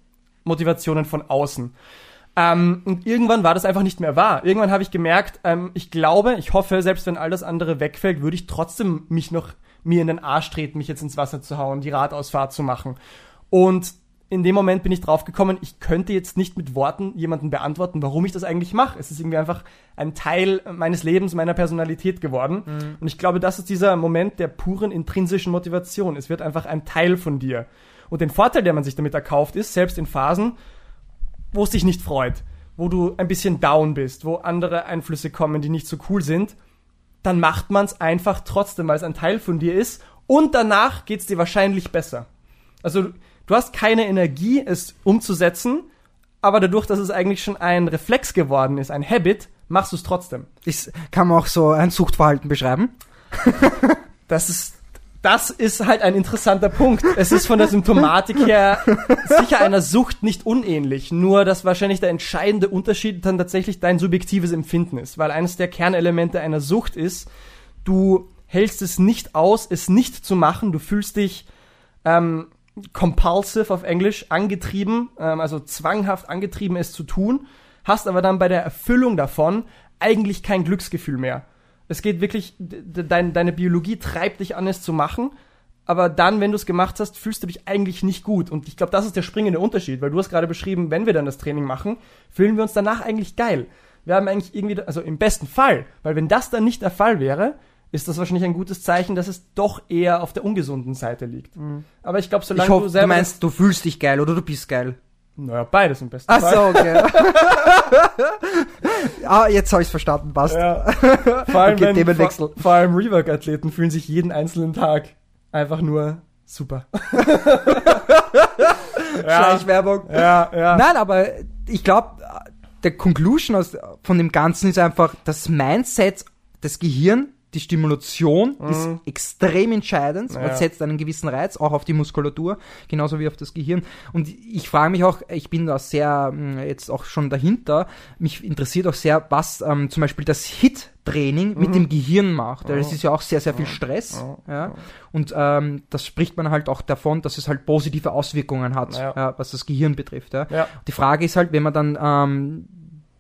Motivationen von außen. Ähm, und irgendwann war das einfach nicht mehr wahr. Irgendwann habe ich gemerkt, ähm, ich glaube, ich hoffe, selbst wenn all das andere wegfällt, würde ich trotzdem mich noch mir in den Arsch treten, mich jetzt ins Wasser zu hauen, die Radausfahrt zu machen. Und in dem Moment bin ich draufgekommen, ich könnte jetzt nicht mit Worten jemanden beantworten, warum ich das eigentlich mache. Es ist irgendwie einfach ein Teil meines Lebens, meiner Personalität geworden. Und ich glaube, das ist dieser Moment der puren intrinsischen Motivation. Es wird einfach ein Teil von dir. Und den Vorteil, der man sich damit erkauft, ist, selbst in Phasen, wo es dich nicht freut, wo du ein bisschen down bist, wo andere Einflüsse kommen, die nicht so cool sind, dann macht man es einfach trotzdem, weil es ein Teil von dir ist. Und danach geht es dir wahrscheinlich besser. Also du hast keine Energie, es umzusetzen, aber dadurch, dass es eigentlich schon ein Reflex geworden ist, ein Habit, machst du es trotzdem.
Ist, kann man auch so ein Suchtverhalten beschreiben?
Das ist, das ist halt ein interessanter Punkt. Es ist von der Symptomatik her sicher einer Sucht nicht unähnlich, nur dass wahrscheinlich der entscheidende Unterschied dann tatsächlich dein subjektives Empfinden ist, weil eines der Kernelemente einer Sucht ist, du hältst es nicht aus, es nicht zu machen, du fühlst dich ähm, compulsive auf Englisch, angetrieben, ähm, also zwanghaft angetrieben, es zu tun, hast aber dann bei der Erfüllung davon eigentlich kein Glücksgefühl mehr. Es geht wirklich, dein, deine Biologie treibt dich an, es zu machen, aber dann, wenn du es gemacht hast, fühlst du dich eigentlich nicht gut. Und ich glaube, das ist der springende Unterschied, weil du hast gerade beschrieben, wenn wir dann das Training machen, fühlen wir uns danach eigentlich geil. Wir haben eigentlich irgendwie, also im besten Fall, weil wenn das dann nicht der Fall wäre, ist das wahrscheinlich ein gutes Zeichen, dass es doch eher auf der ungesunden Seite liegt. Aber ich glaube, solange
Ich hoffe,
du
du,
selber
meinst, du fühlst dich geil oder du bist geil.
Naja, beides im besten
Ach
Fall.
so, okay. ah, jetzt habe ich verstanden, passt.
Ja. Vor allem,
Okay,
wenn, vor, vor allem Rework-Athleten fühlen sich jeden einzelnen Tag einfach nur super. ja,
Schleichwerbung.
ja, ja.
Nein, aber ich glaube, der Conclusion aus, von dem Ganzen ist einfach, das Mindset, das Gehirn, die Stimulation ist extrem entscheidend. Man
Mhm. Ja.
setzt einen gewissen Reiz, auch auf die Muskulatur, genauso wie auf das Gehirn. Und ich frage mich auch, ich bin da sehr mh, jetzt auch schon dahinter, mich interessiert auch sehr, was ähm, zum Beispiel das HIT-Training
Mhm.
mit dem Gehirn macht.
Oh.
es ist ja auch sehr, sehr viel Stress. Ja? Und ähm, das spricht man halt auch davon, dass es halt positive Auswirkungen hat,
Ja.
ja, was das Gehirn betrifft. Ja.
Ja.
Die Frage ist halt, wenn man dann ähm,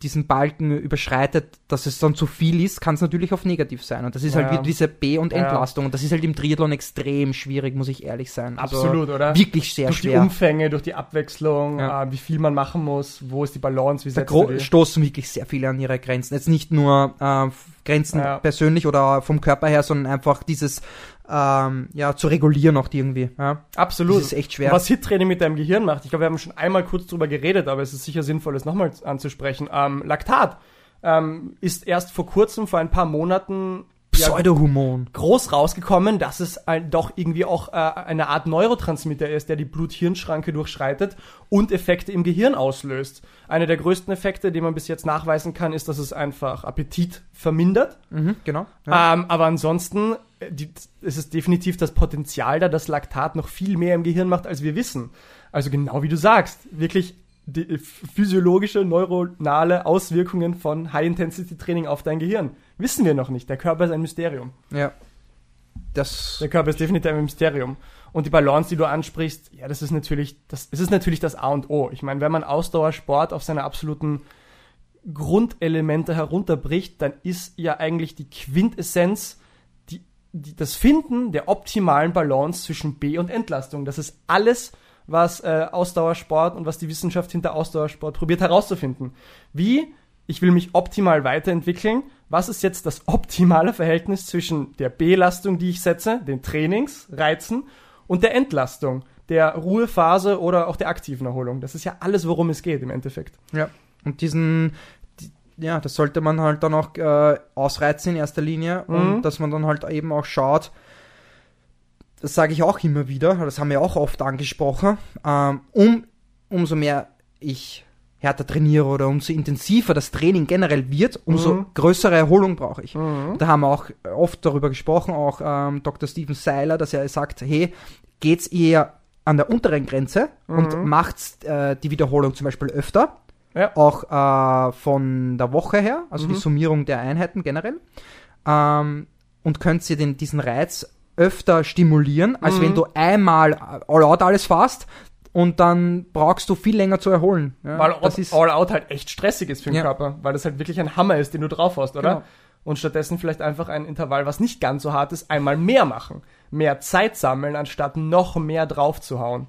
diesen Balken überschreitet, dass es dann zu viel ist, kann es natürlich auf negativ sein. Und das ist halt
Ja.
wieder diese B- und
Ja.
Entlastung. Und das ist halt im Triathlon extrem schwierig, muss ich ehrlich sein. Also
Absolut, oder?
Wirklich sehr
durch die
schwer.
Umfänge, durch die Abwechslung,
Ja.
äh, wie viel man machen muss, wo ist die Balance, wie
Da
setzt die?
stoßen wirklich sehr viele an ihre Grenzen. Jetzt nicht nur äh, Grenzen
Ja.
persönlich oder vom Körper her, sondern einfach dieses ähm, ja zu regulieren auch irgendwie. Ja.
Absolut.
Das ist echt schwer.
Was HIT-Training mit deinem Gehirn macht, ich glaube, wir haben schon einmal kurz drüber geredet, aber es ist sicher sinnvoll, es nochmal anzusprechen. Ähm, Laktat ähm, ist erst vor kurzem, vor ein paar Monaten,
Pseudohormon.
groß rausgekommen, dass es ein, doch irgendwie auch äh, eine Art Neurotransmitter ist, der die Blut-Hirn-Schranke durchschreitet und Effekte im Gehirn auslöst. Einer der größten Effekte, die man bis jetzt nachweisen kann, ist, dass es einfach Appetit vermindert.
Mhm, genau. Ja.
Ähm, aber ansonsten äh, die, es ist definitiv das Potenzial da, dass Laktat noch viel mehr im Gehirn macht, als wir wissen. Also genau wie du sagst, wirklich die äh, physiologische, neuronale Auswirkungen von High-Intensity-Training auf dein Gehirn. Wissen wir noch nicht. Der Körper ist ein Mysterium.
ja. Das
Der Körper ist definitiv ein Mysterium. Und die Balance, die du ansprichst, ja, das ist natürlich, das, es ist natürlich das A und O. Ich meine, wenn man Ausdauersport auf seine absoluten Grundelemente herunterbricht, dann ist ja eigentlich die Quintessenz die, die, das Finden der optimalen Balance zwischen B- und Entlastung. Das ist alles, was äh, Ausdauersport und was die Wissenschaft hinter Ausdauersport probiert herauszufinden. Wie, ich will mich optimal weiterentwickeln, was ist jetzt das optimale Verhältnis zwischen der Belastung, die ich setze, den Trainings, Reizen und der Entlastung, der Ruhephase oder auch der aktiven Erholung. Das ist ja alles, worum es geht im Endeffekt.
Ja, und diesen, die, ja, das sollte man halt dann auch äh, ausreizen in erster Linie
Mhm.
und dass man dann halt eben auch schaut, das sage ich auch immer wieder, das haben wir auch oft angesprochen, ähm, um, umso mehr ich härter trainiere oder umso intensiver das Training generell wird, umso
Mhm.
größere Erholung brauche ich. Da haben wir auch oft darüber gesprochen, auch ähm, Dr. Steven Seiler, dass er sagt, hey, geht's eher an der unteren Grenze und macht äh, die Wiederholung zum Beispiel öfter,
Ja.
auch äh, von der Woche her, also die Summierung der Einheiten generell, ähm, und könnt ihr den, diesen Reiz öfter stimulieren, als wenn du einmal all out alles fast und dann brauchst du viel länger zu erholen. Ja,
Weil
das
All,
ist,
All Out halt echt stressig ist für den
Ja.
Körper, weil das halt wirklich ein Hammer ist, den du drauf hast, oder?
Genau.
Und stattdessen vielleicht einfach ein Intervall, was nicht ganz so hart ist, einmal mehr machen. Mehr Zeit sammeln, anstatt noch mehr drauf zu hauen.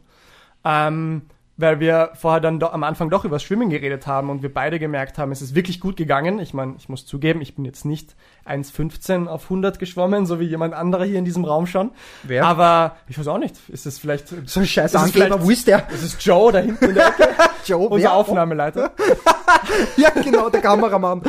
Ähm, weil wir vorher dann doch am Anfang doch über Schwimmen geredet haben und wir beide gemerkt haben, es ist wirklich gut gegangen. Ich meine, ich muss zugeben, ich bin jetzt nicht 1,15 auf 100 geschwommen, so wie jemand anderer hier in diesem Raum schon.
Wer?
Aber ich weiß auch nicht, ist es vielleicht,
so ein scheiß
Das ist
Angeber, wo ist der?
ist es Joe da hinten in der Ecke,
Joe,
unser? Aufnahmeleiter?
Ja, genau, der Kameramann.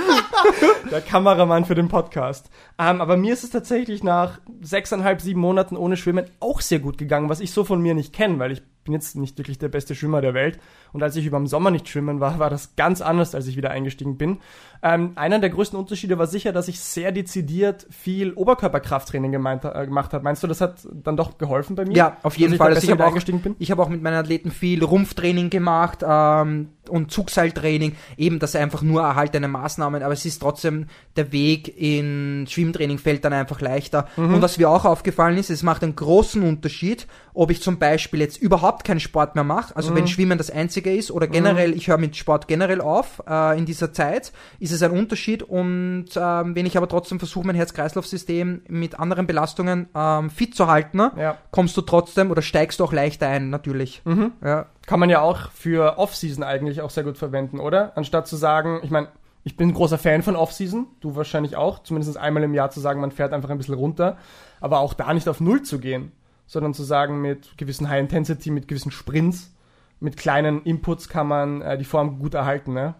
der Kameramann für den Podcast. Ähm, aber mir ist es tatsächlich nach sechseinhalb, sieben Monaten ohne Schwimmen auch sehr gut gegangen, was ich so von mir nicht kenne, weil ich bin jetzt nicht wirklich der beste Schwimmer der Welt. Und als ich über den Sommer nicht schwimmen war, war das ganz anders, als ich wieder eingestiegen bin. Ähm, einer der größten Unterschiede war sicher, dass ich sehr dezidiert viel Oberkörperkrafttraining gemeint, äh, gemacht habe. Meinst du, das hat dann doch geholfen bei mir?
Ja, auf jeden
ich
Fall. Also ich
besser
habe auch,
eingestiegen bin?
ich habe auch mit meinen Athleten viel Rumpftraining gemacht ähm, und Zugseiltraining. Eben, das einfach nur erhaltene Maßnahmen, aber es ist trotzdem der Weg in Schwimmtraining fällt dann einfach leichter.
Mhm.
Und was mir auch aufgefallen ist, es macht einen großen Unterschied, ob ich zum Beispiel jetzt überhaupt keinen Sport mehr mache, also
Mhm.
wenn Schwimmen das einzige ist oder generell, ich höre mit Sport generell auf äh, in dieser Zeit, ist es ein Unterschied. Und ähm, wenn ich aber trotzdem versuche, mein Herz-Kreislauf-System mit anderen Belastungen ähm, fit zu halten, ne,
Ja.
kommst du trotzdem oder steigst du auch leichter ein, natürlich.
Mhm.
Ja.
Kann man ja auch für Off-Season eigentlich auch sehr gut verwenden, oder? Anstatt zu sagen, ich meine, ich bin ein großer Fan von Off-Season, du wahrscheinlich auch, zumindest einmal im Jahr zu sagen, man fährt einfach ein bisschen runter, aber auch da nicht auf Null zu gehen, sondern zu sagen, mit gewissen High Intensity, mit gewissen Sprints, mit kleinen Inputs kann man äh, die Form gut erhalten, ne?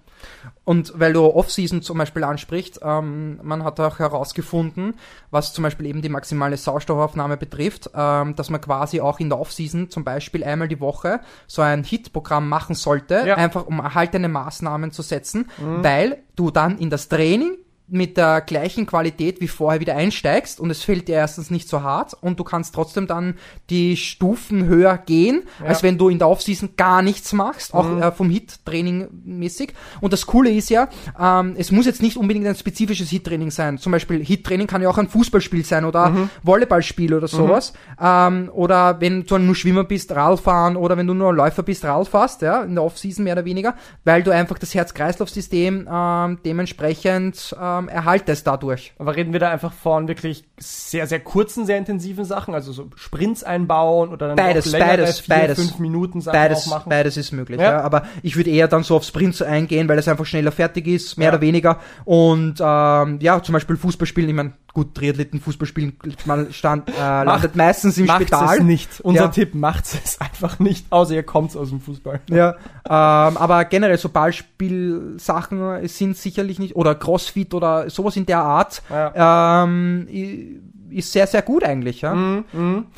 Und weil du Off-Season zum Beispiel ansprichst, ähm, man hat auch herausgefunden, was zum Beispiel eben die maximale Sauerstoffaufnahme betrifft, ähm, dass man quasi auch in der Off-Season zum Beispiel einmal die Woche so ein Hit-Programm machen sollte,
Ja.
einfach um erhaltene Maßnahmen zu setzen, weil du dann in das Training mit der gleichen Qualität wie vorher wieder einsteigst und es fällt dir erstens nicht so hart und du kannst trotzdem dann die Stufen höher gehen,
Ja.
als wenn du in der Offseason gar nichts machst, auch äh, vom Hit-Training mäßig. Und das Coole ist ja, ähm, es muss jetzt nicht unbedingt ein spezifisches Hit-Training sein. Zum Beispiel Hit-Training kann ja auch ein Fußballspiel sein oder Volleyballspiel oder sowas. Ähm, oder wenn du nur Schwimmer bist, Radfahren oder wenn du nur Läufer bist, Radfährst, ja, in der Offseason mehr oder weniger, weil du einfach das Herz-Kreislauf-System ähm, dementsprechend ähm, ähm, erhalte es dadurch.
Aber reden wir da einfach von wirklich sehr, sehr kurzen, sehr intensiven Sachen, also so Sprints einbauen oder dann
Beides,
auch längere
beides,
vier,
beides.
fünf Minuten Sachen
Beides,
auch machen.
beides ist möglich,
Ja.
ja. Aber ich würde eher dann so auf Sprints eingehen, weil es einfach schneller fertig ist, mehr
Ja.
oder weniger. Und ähm, ja, zum Beispiel Fußball spielen, ich meine, gut, Triathleten Fußball spielen, man stand, äh, landet meistens im
Macht's
Spital.
es nicht. Unser
Ja.
Tipp, macht es einfach nicht, außer ihr kommt aus dem Fußball.
Ja, ähm, aber generell so Ballspielsachen sind sicherlich nicht, oder Crossfit oder sowas in der Art, ähm, i- ist sehr, sehr gut eigentlich, ja.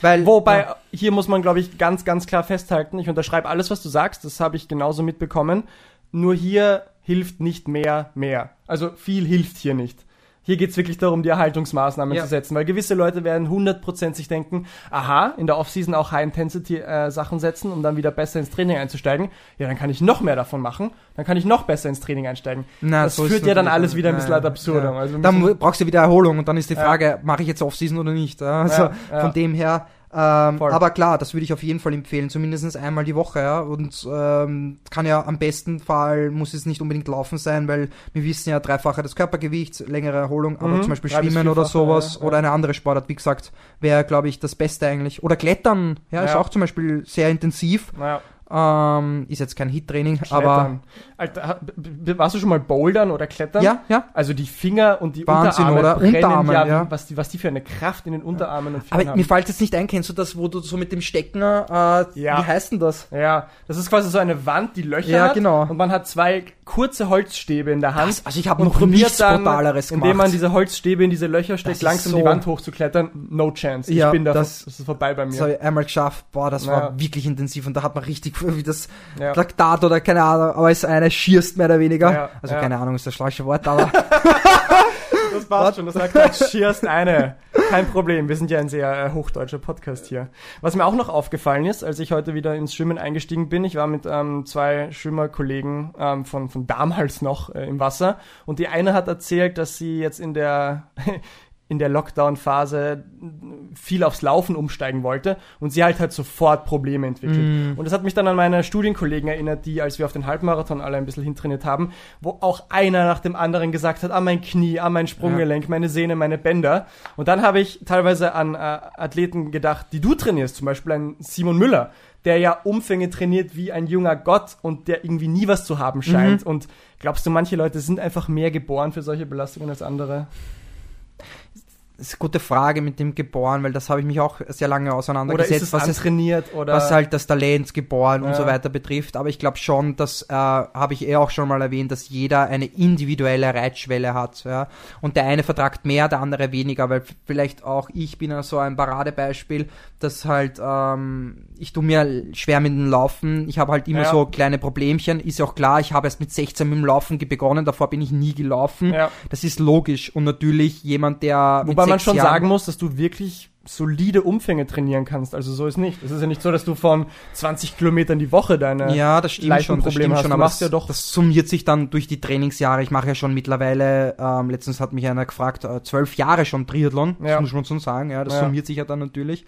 Weil,
Wobei,
ja.
hier muss man, glaube ich, ganz, ganz klar festhalten, ich unterschreibe alles, was du sagst, das habe ich genauso mitbekommen. Nur hier hilft nicht mehr mehr. Also viel hilft hier nicht. Hier geht's wirklich darum, die Erhaltungsmaßnahmen
Ja.
zu setzen, weil gewisse Leute werden 100% sich denken, aha, in der Offseason auch High-Intensity-Sachen setzen, um dann wieder besser ins Training einzusteigen. Ja, dann kann ich noch mehr davon machen, dann kann ich noch besser ins Training einsteigen.
Na,
das
so
führt ja dann alles wieder ein bisschen
Ja,
ad absurdum.
ja.
Also
dann brauchst du wieder Erholung und dann ist die Frage, mache ich jetzt Offseason oder nicht? Ja? Also
Ja, ja.
von dem her. Ähm,
Voll.
aber klar, das würde ich auf jeden Fall empfehlen, zumindest einmal die Woche, ja. Und ähm, kann ja am besten Fall muss es nicht unbedingt laufen sein, weil wir wissen ja dreifache das Körpergewicht, längere Erholung, aber
Mhm,
zum Beispiel
drei
Schwimmen oder sowas
ja, ja.
oder eine andere Sportart, wie gesagt, wäre, glaube ich, das Beste eigentlich. Oder Klettern, ja, ist auch zum Beispiel sehr intensiv. Ähm, ist jetzt kein Hit-Training, aber.
Alter, warst du schon mal bouldern oder klettern?
ja, ja.
Also die Finger und die
Wahnsinn,
Unterarme
oder?
brennen
Unterarme,
ja,
ja.
Was, die, was die für eine Kraft in den Unterarmen und Fingern
Aber
haben.
mir fällt jetzt nicht ein, kennst du das, wo du so mit dem Stecken, äh,
Ja.
wie heißt denn das?
Ja, das ist quasi so eine Wand, die Löcher
Ja,
hat.
genau.
Und man hat zwei kurze Holzstäbe in der Hand.
Das- also ich habe noch nichts Brutaleres
Indem man
gemacht.
diese Holzstäbe in diese Löcher steckt, langsam
so-
die Wand hochzuklettern. No chance.
Ja,
ich bin da,
das-
das ist vorbei bei mir.
Das habe ich einmal geschafft. Boah, das
Ja.
war wirklich intensiv und da hat man richtig wie das
Ja.
Traktat oder keine Ahnung, aber es eine schierst mehr oder weniger.
Ja,
also
ja.
keine Ahnung, ist das falsche Wort, aber
Das passt schon, das sagt halt schierst eine. Kein Problem, wir sind ja ein sehr äh, hochdeutscher Podcast hier. Was mir auch noch aufgefallen ist, als ich heute wieder ins Schwimmen eingestiegen bin, ich war mit ähm, zwei Schwimmerkollegen ähm, von, von damals noch äh, im Wasser und die eine hat erzählt, dass sie jetzt in der in der Lockdown-Phase viel aufs Laufen umsteigen wollte und sie halt halt sofort Probleme entwickelt. Und das hat mich dann an meine Studienkollegen erinnert, die, als wir auf den Halbmarathon alle ein bisschen hintrainiert haben, wo auch einer nach dem anderen gesagt hat, ah, mein Knie, ah, mein Sprunggelenk, meine Sehne, meine Bänder. Und dann habe ich teilweise an äh, Athleten gedacht, die du trainierst, zum Beispiel an Simon Müller, der ja Umfänge trainiert wie ein junger Gott und der irgendwie nie was zu haben scheint. Und glaubst du, manche Leute sind einfach mehr geboren für solche Belastungen als andere?
Das ist eine gute Frage mit dem geboren, weil das habe ich mich auch sehr lange auseinandergesetzt, was es
antrainiert? Oder
was halt das Talent geboren und
Ja.
so weiter betrifft. Aber ich glaube schon, dass, äh, habe ich eh auch schon mal erwähnt, dass jeder eine individuelle Reitschwelle hat. Ja? Und der eine vertragt mehr, der andere weniger, weil vielleicht auch ich bin ja so ein Paradebeispiel, dass halt, ähm, ich tu mir schwer mit dem Laufen. Ich habe halt immer
Ja.
so kleine Problemchen. Ist ja auch klar, ich habe erst mit 16 mit dem Laufen begonnen, davor bin ich nie gelaufen.
Ja.
Das ist logisch. Und natürlich jemand, der
Wobei man schon
Jahren
sagen muss, dass du wirklich solide Umfänge trainieren kannst. Also so ist nicht. Es ist ja nicht so, dass du von 20 Kilometern die Woche deine
Ja, das stimmt schon, das stimmt
hast.
schon, aber das,
ja doch-
das summiert sich dann durch die Trainingsjahre. Ich mache ja schon mittlerweile, ähm, letztens hat mich einer gefragt, äh, zwölf Jahre schon Triathlon,
Ja.
das muss man schon sagen, ja, das
Ja.
summiert sich ja dann natürlich.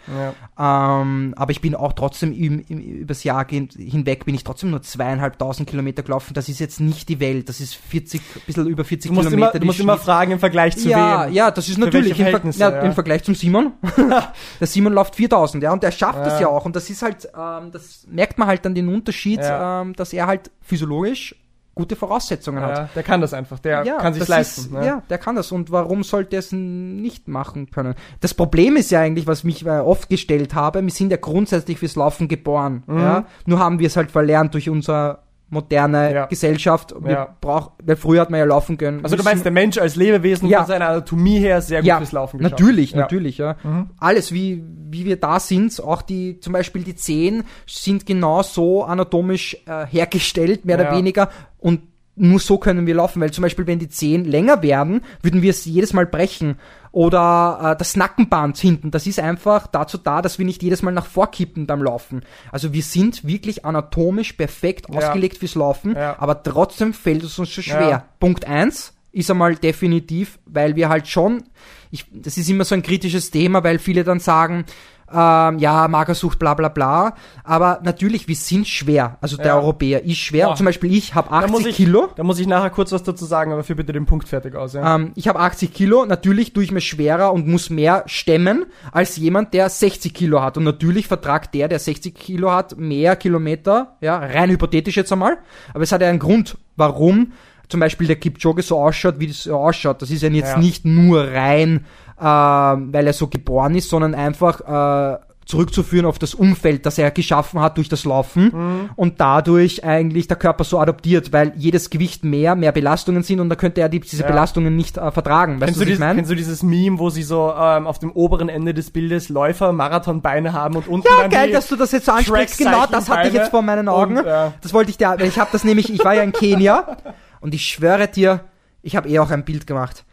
Ja.
Ähm, aber ich bin auch trotzdem im, im, übers Jahr hinweg bin ich trotzdem nur zweieinhalbtausend Kilometer gelaufen. Das ist jetzt nicht die Welt, das ist 40, ein bisschen über 40
Du musst,
Kilometer.
immer, du musst immer
Schnitt-
fragen im Vergleich zu
ja,
wem.
ja, das ist natürlich im, Ver ja. im Vergleich zum Simon. der Simon läuft 4000, ja, und der schafft
Ja.
das ja auch. Und das ist halt, ähm, das merkt man halt dann den Unterschied,
Ja.
ähm, dass er halt physiologisch gute Voraussetzungen hat.
Ja, der kann das einfach. Der
Ja,
kann sich
das
leisten.
Ist,
ne?
Ja, der kann das. Und warum sollte er es nicht machen können? Das Problem ist ja eigentlich, was mich äh, oft gestellt habe, wir sind ja grundsätzlich fürs Laufen geboren.
Mhm.
Ja? Nur haben wir es halt verlernt durch unsere moderne
Ja.
Gesellschaft. Wir
Ja.
brauch, weil früher hat man ja laufen können.
Also du meinst, der Mensch als Lebewesen
Ja.
von seiner Anatomie her sehr gut
ja,
fürs Laufen geschafft.
natürlich,
ja.
natürlich, ja.
Mhm.
Alles, wie, wie wir da sind, auch die, zum Beispiel die Zehen sind genau so anatomisch äh, hergestellt, mehr oder weniger, und nur so können wir laufen, weil zum Beispiel, wenn die Zehen länger werden, würden wir es jedes Mal brechen. Oder äh, das Nackenband hinten, das ist einfach dazu da, dass wir nicht jedes Mal nach vorkippen beim Laufen. Also wir sind wirklich anatomisch perfekt
Ja.
ausgelegt fürs Laufen,
Ja.
aber trotzdem fällt es uns so schwer.
Ja.
Punkt eins ist einmal definitiv, weil wir halt schon, ich, das ist immer so ein kritisches Thema, weil viele dann sagen, ähm, ja, Magersucht, bla bla bla. Aber natürlich, wir sind schwer. Also der
Ja.
Europäer ist schwer.
Boah.
Zum Beispiel ich habe
Da muss
80
ich,
Kilo.
Da muss ich nachher kurz was dazu sagen, aber für bitte den Punkt fertig aus. Ja?
Ähm, ich habe 80 Kilo, natürlich tue ich mir schwerer und muss mehr stemmen als jemand, der 60 Kilo hat. Und natürlich vertragt der, der 60 Kilo hat, mehr Kilometer, ja, rein hypothetisch jetzt einmal. Aber es hat ja einen Grund, warum zum Beispiel der Kipchoge so ausschaut, wie das so ausschaut. Das ist ja jetzt
Ja.
nicht nur rein, weil er so geboren ist, sondern einfach äh, zurückzuführen auf das Umfeld, das er geschaffen hat durch das Laufen
Mhm.
und dadurch eigentlich der Körper so adoptiert, weil jedes Gewicht mehr, mehr Belastungen sind und da könnte er die, diese
Ja.
Belastungen nicht äh, vertragen. Weißt
Kennst
du, was ich
dieses,
meine?
kennst du dieses Meme, wo sie so ähm, auf dem oberen Ende des Bildes Läufer Marathonbeine haben und unten
Ja, geil, dass du das jetzt so ansprichst. Genau, das hatte ich jetzt vor meinen Augen.
Und, äh,
Das wollte ich dir, weil ich habe das nämlich, ich war ja in Kenia und ich schwöre dir, ich habe eh auch ein Bild gemacht.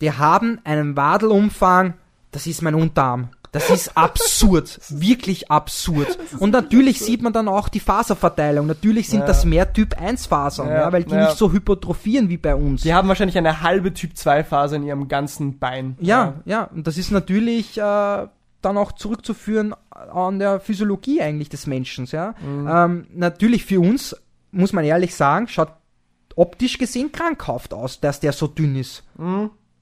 Die haben einen Wadelumfang, das ist mein Unterarm. Das ist absurd, wirklich absurd. Und natürlich sieht man dann auch die Faserverteilung. Natürlich sind
Ja.
das mehr Typ 1 Fasern,
Ja,
ja, weil die nicht so hypotrophieren wie bei uns.
Die haben wahrscheinlich eine halbe Typ 2 Phase in ihrem ganzen Bein.
Ja, ja, und das ist natürlich äh, dann auch zurückzuführen an der Physiologie eigentlich des Menschen. Ja? Ähm, natürlich für uns, muss man ehrlich sagen, schaut optisch gesehen krankhaft aus, dass der so dünn ist.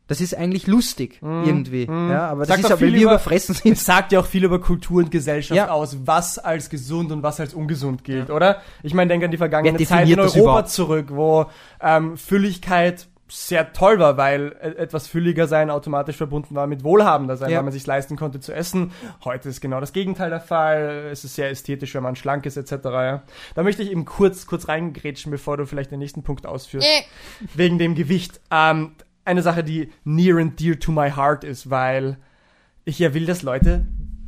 Das ist eigentlich lustig, irgendwie. Ja, aber das
Sagt
ist ja, weil
viel
wir
über-
überfressen sind.
Es sagt ja auch viel über Kultur und Gesellschaft
Ja.
aus, was als gesund und was als ungesund gilt, oder? Ich meine, denk an die vergangene Zeit in Europa
überhaupt?
zurück, wo ähm, Fülligkeit sehr toll war, weil e- etwas fülliger sein automatisch verbunden war mit wohlhabender sein,
Ja.
weil man sich leisten konnte zu essen. Heute ist genau das Gegenteil der Fall. Es ist sehr ästhetisch, wenn man schlank ist etc. Ja. Da möchte ich eben kurz kurz reingrätschen, bevor du vielleicht den nächsten Punkt ausführst. Wegen dem Gewicht. Ähm, eine Sache, die near and dear to my heart ist, weil ich ja will, dass Leute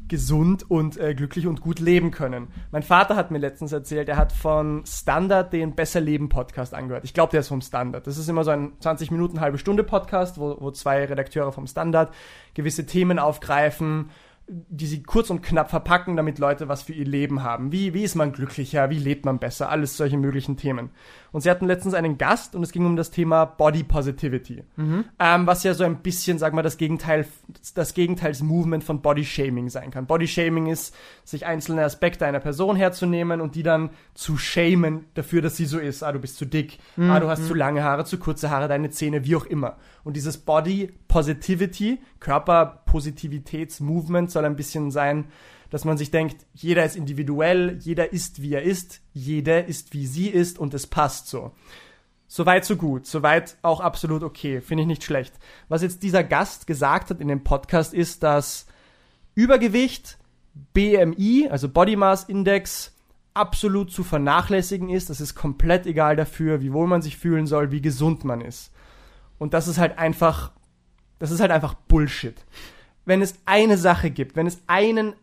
gesund und äh, glücklich und gut leben können. Mein Vater hat mir letztens erzählt, er hat von Standard den Besser Leben Podcast angehört. Ich glaube, der ist vom Standard. Das ist immer so ein 20 Minuten, halbe Stunde Podcast, wo, wo zwei Redakteure vom Standard gewisse Themen aufgreifen, die sie kurz und knapp verpacken, damit Leute was für ihr Leben haben. Wie, wie ist man glücklicher? Wie lebt man besser? Alles solche möglichen Themen. Und sie hatten letztens einen Gast und es ging um das Thema Body Positivity. Ähm, was ja so ein bisschen, sag mal, das Gegenteil, das Gegenteilsmovement von Body Shaming sein kann. Body Shaming ist, sich einzelne Aspekte einer Person herzunehmen und die dann zu shamen dafür, dass sie so ist. Ah, du bist zu dick. Ah, du hast zu lange Haare, zu kurze Haare, deine Zähne, wie auch immer. Und dieses Body Positivity, Körperpositivitätsmovement soll ein bisschen sein, dass man sich denkt, jeder ist individuell, jeder ist wie er ist, jeder ist wie sie ist und es passt so. Soweit so gut, soweit auch absolut okay, finde ich nicht schlecht. Was jetzt dieser Gast gesagt hat in dem Podcast ist, dass Übergewicht, BMI, also Body Mass Index, absolut zu vernachlässigen ist. Das ist komplett egal dafür, wie wohl man sich fühlen soll, wie gesund man ist. Und das ist halt einfach, das ist halt einfach Bullshit. Wenn es eine Sache gibt, wenn es einen,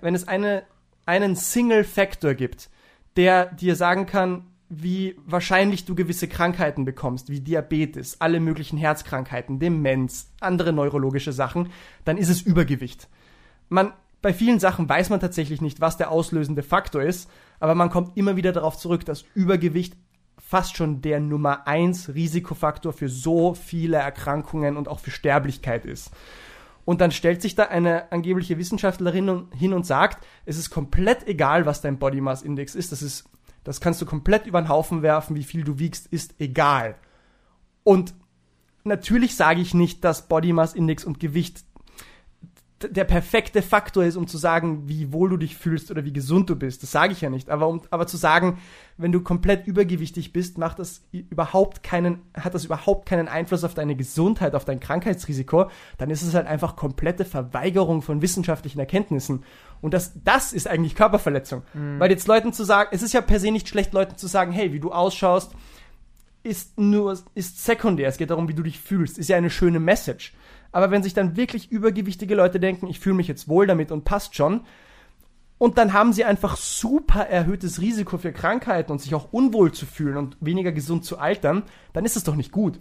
wenn es eine, einen Single Factor gibt, der dir sagen kann, wie wahrscheinlich du gewisse Krankheiten bekommst, wie Diabetes, alle möglichen Herzkrankheiten, Demenz, andere neurologische Sachen, dann ist es Übergewicht. Man, bei vielen Sachen weiß man tatsächlich nicht, was der auslösende Faktor ist, aber man kommt immer wieder darauf zurück, dass Übergewicht fast schon der Nummer eins Risikofaktor für so viele Erkrankungen und auch für Sterblichkeit ist. Und dann stellt sich da eine angebliche Wissenschaftlerin hin und sagt, es ist komplett egal, was dein Body Mass Index ist, das ist, das kannst du komplett über den Haufen werfen, wie viel du wiegst, ist egal. Und natürlich sage ich nicht, dass Body Mass Index und Gewicht der perfekte Faktor ist, um zu sagen, wie wohl du dich fühlst oder wie gesund du bist. Das sage ich ja nicht. Aber, um, aber zu sagen, wenn du komplett übergewichtig bist, macht das überhaupt keinen, hat das überhaupt keinen Einfluss auf deine Gesundheit, auf dein Krankheitsrisiko, dann ist es halt einfach komplette Verweigerung von wissenschaftlichen Erkenntnissen. Und das, das ist eigentlich Körperverletzung. Mhm. Weil jetzt Leuten zu sagen, es ist ja per se nicht schlecht, Leuten zu sagen, hey, wie du ausschaust, ist nur, ist sekundär. Es geht darum, wie du dich fühlst. Ist ja eine schöne Message. Aber wenn sich dann wirklich übergewichtige Leute denken, ich fühle mich jetzt wohl damit und passt schon, und dann haben sie einfach super erhöhtes Risiko für Krankheiten und sich auch unwohl zu fühlen und weniger gesund zu altern, dann ist es doch nicht gut.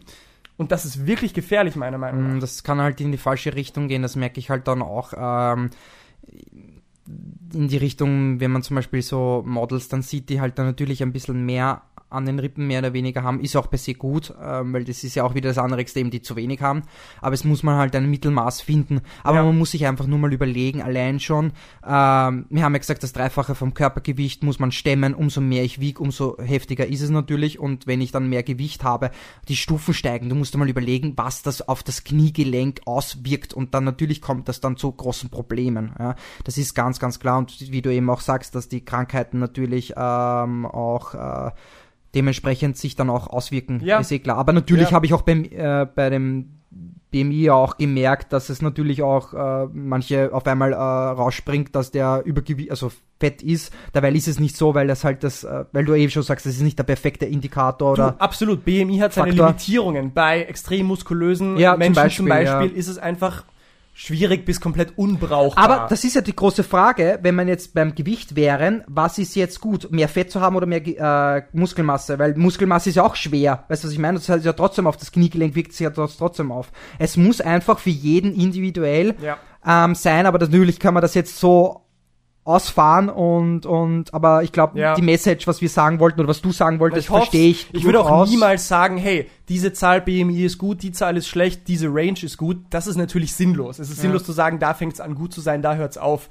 Und das ist wirklich gefährlich, meiner Meinung nach.
Das kann halt in die falsche Richtung gehen, das merke ich halt dann auch. Ähm, in die Richtung, wenn man zum Beispiel so Models dann sieht, die halt dann natürlich ein bisschen mehr an den Rippen mehr oder weniger haben, ist auch per se gut, ähm, weil das ist ja auch wieder das andere Extrem, die zu wenig haben. Aber es muss man halt ein Mittelmaß finden. Aber
Ja.
man muss sich einfach nur mal überlegen, allein schon, ähm, wir haben ja gesagt, das Dreifache vom Körpergewicht muss man stemmen, umso mehr ich wiege, umso heftiger ist es natürlich. Und wenn ich dann mehr Gewicht habe, die Stufen steigen. Du musst dir mal überlegen, was das auf das Kniegelenk auswirkt. Und dann natürlich kommt das dann zu großen Problemen. Ja. Das ist ganz, ganz klar. Und wie du eben auch sagst, dass die Krankheiten natürlich ähm, auch äh, dementsprechend sich dann auch auswirken,
Ja.
ist eh klar. Aber natürlich
Ja.
habe ich auch beim, äh, bei dem BMI ja auch gemerkt, dass es natürlich auch äh, manche auf einmal äh, rausspringt, dass der übergewicht, also fett ist. Dabei ist es nicht so, weil das halt das, äh, weil du eben schon sagst, das ist nicht der perfekte Indikator
Du,
oder
absolut. BMI hat seine
Faktor.
Limitierungen. Bei extrem muskulösen
Ja, zum
Menschen zum
Beispiel,
Beispiel,
ja.
ist es einfach schwierig bis komplett unbrauchbar.
Aber das ist ja die große Frage, wenn man jetzt beim Gewicht wären, was ist jetzt gut? Mehr Fett zu haben oder mehr äh, Muskelmasse? Weil Muskelmasse ist ja auch schwer. Weißt du, was ich meine? Das heißt ja trotzdem auf das Kniegelenk, wirkt sich ja trotzdem auf. Es muss einfach für jeden individuell
ja.
ähm, sein, aber natürlich kann man das jetzt so ausfahren und, und aber ich glaube,
Ja.
die Message, was wir sagen wollten oder was du sagen wolltest, verstehe ich.
Ich würde auch
durchaus.
niemals sagen, hey, diese Zahl BMI ist gut, die Zahl ist schlecht, diese Range ist gut. Das ist natürlich sinnlos. Es ist
Ja.
sinnlos zu sagen, da fängt es an gut zu sein, da hört es auf.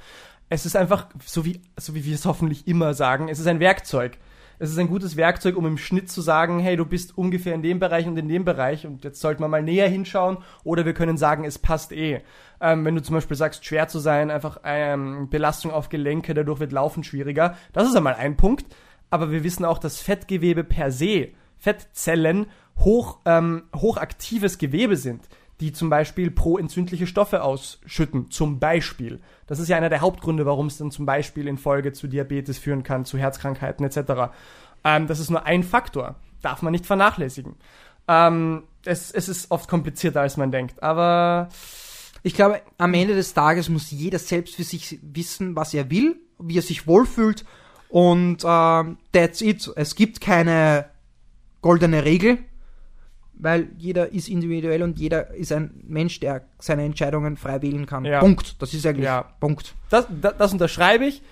Es ist einfach, so wie, so wie wir es hoffentlich immer sagen, es ist ein Werkzeug. Es ist ein gutes Werkzeug, um im Schnitt zu sagen, hey, du bist ungefähr in dem Bereich und in dem Bereich und jetzt sollten wir mal näher hinschauen oder wir können sagen, es passt eh. Ähm, wenn du zum Beispiel sagst, schwer zu sein, einfach ähm, Belastung auf Gelenke, dadurch wird Laufen schwieriger, das ist einmal ein Punkt. Aber wir wissen auch, dass Fettgewebe per se, Fettzellen, hoch, ähm, hochaktives Gewebe sind, die zum Beispiel proentzündliche Stoffe ausschütten, zum Beispiel. Das ist ja einer der Hauptgründe, warum es dann zum Beispiel in Folge zu Diabetes führen kann, zu Herzkrankheiten etc. Ähm, das ist nur ein Faktor, darf man nicht vernachlässigen. Ähm, es, es ist oft komplizierter, als man denkt, aber
Ich glaube, am Ende des Tages muss jeder selbst für sich wissen, was er will, wie er sich wohlfühlt und ähm, that's it. Es gibt keine goldene Regel, weil jeder ist individuell und jeder ist ein Mensch, der seine Entscheidungen frei wählen kann.
Ja.
Punkt. Das ist eigentlich
Ja.
Punkt.
das, das, das unterschreibe ich.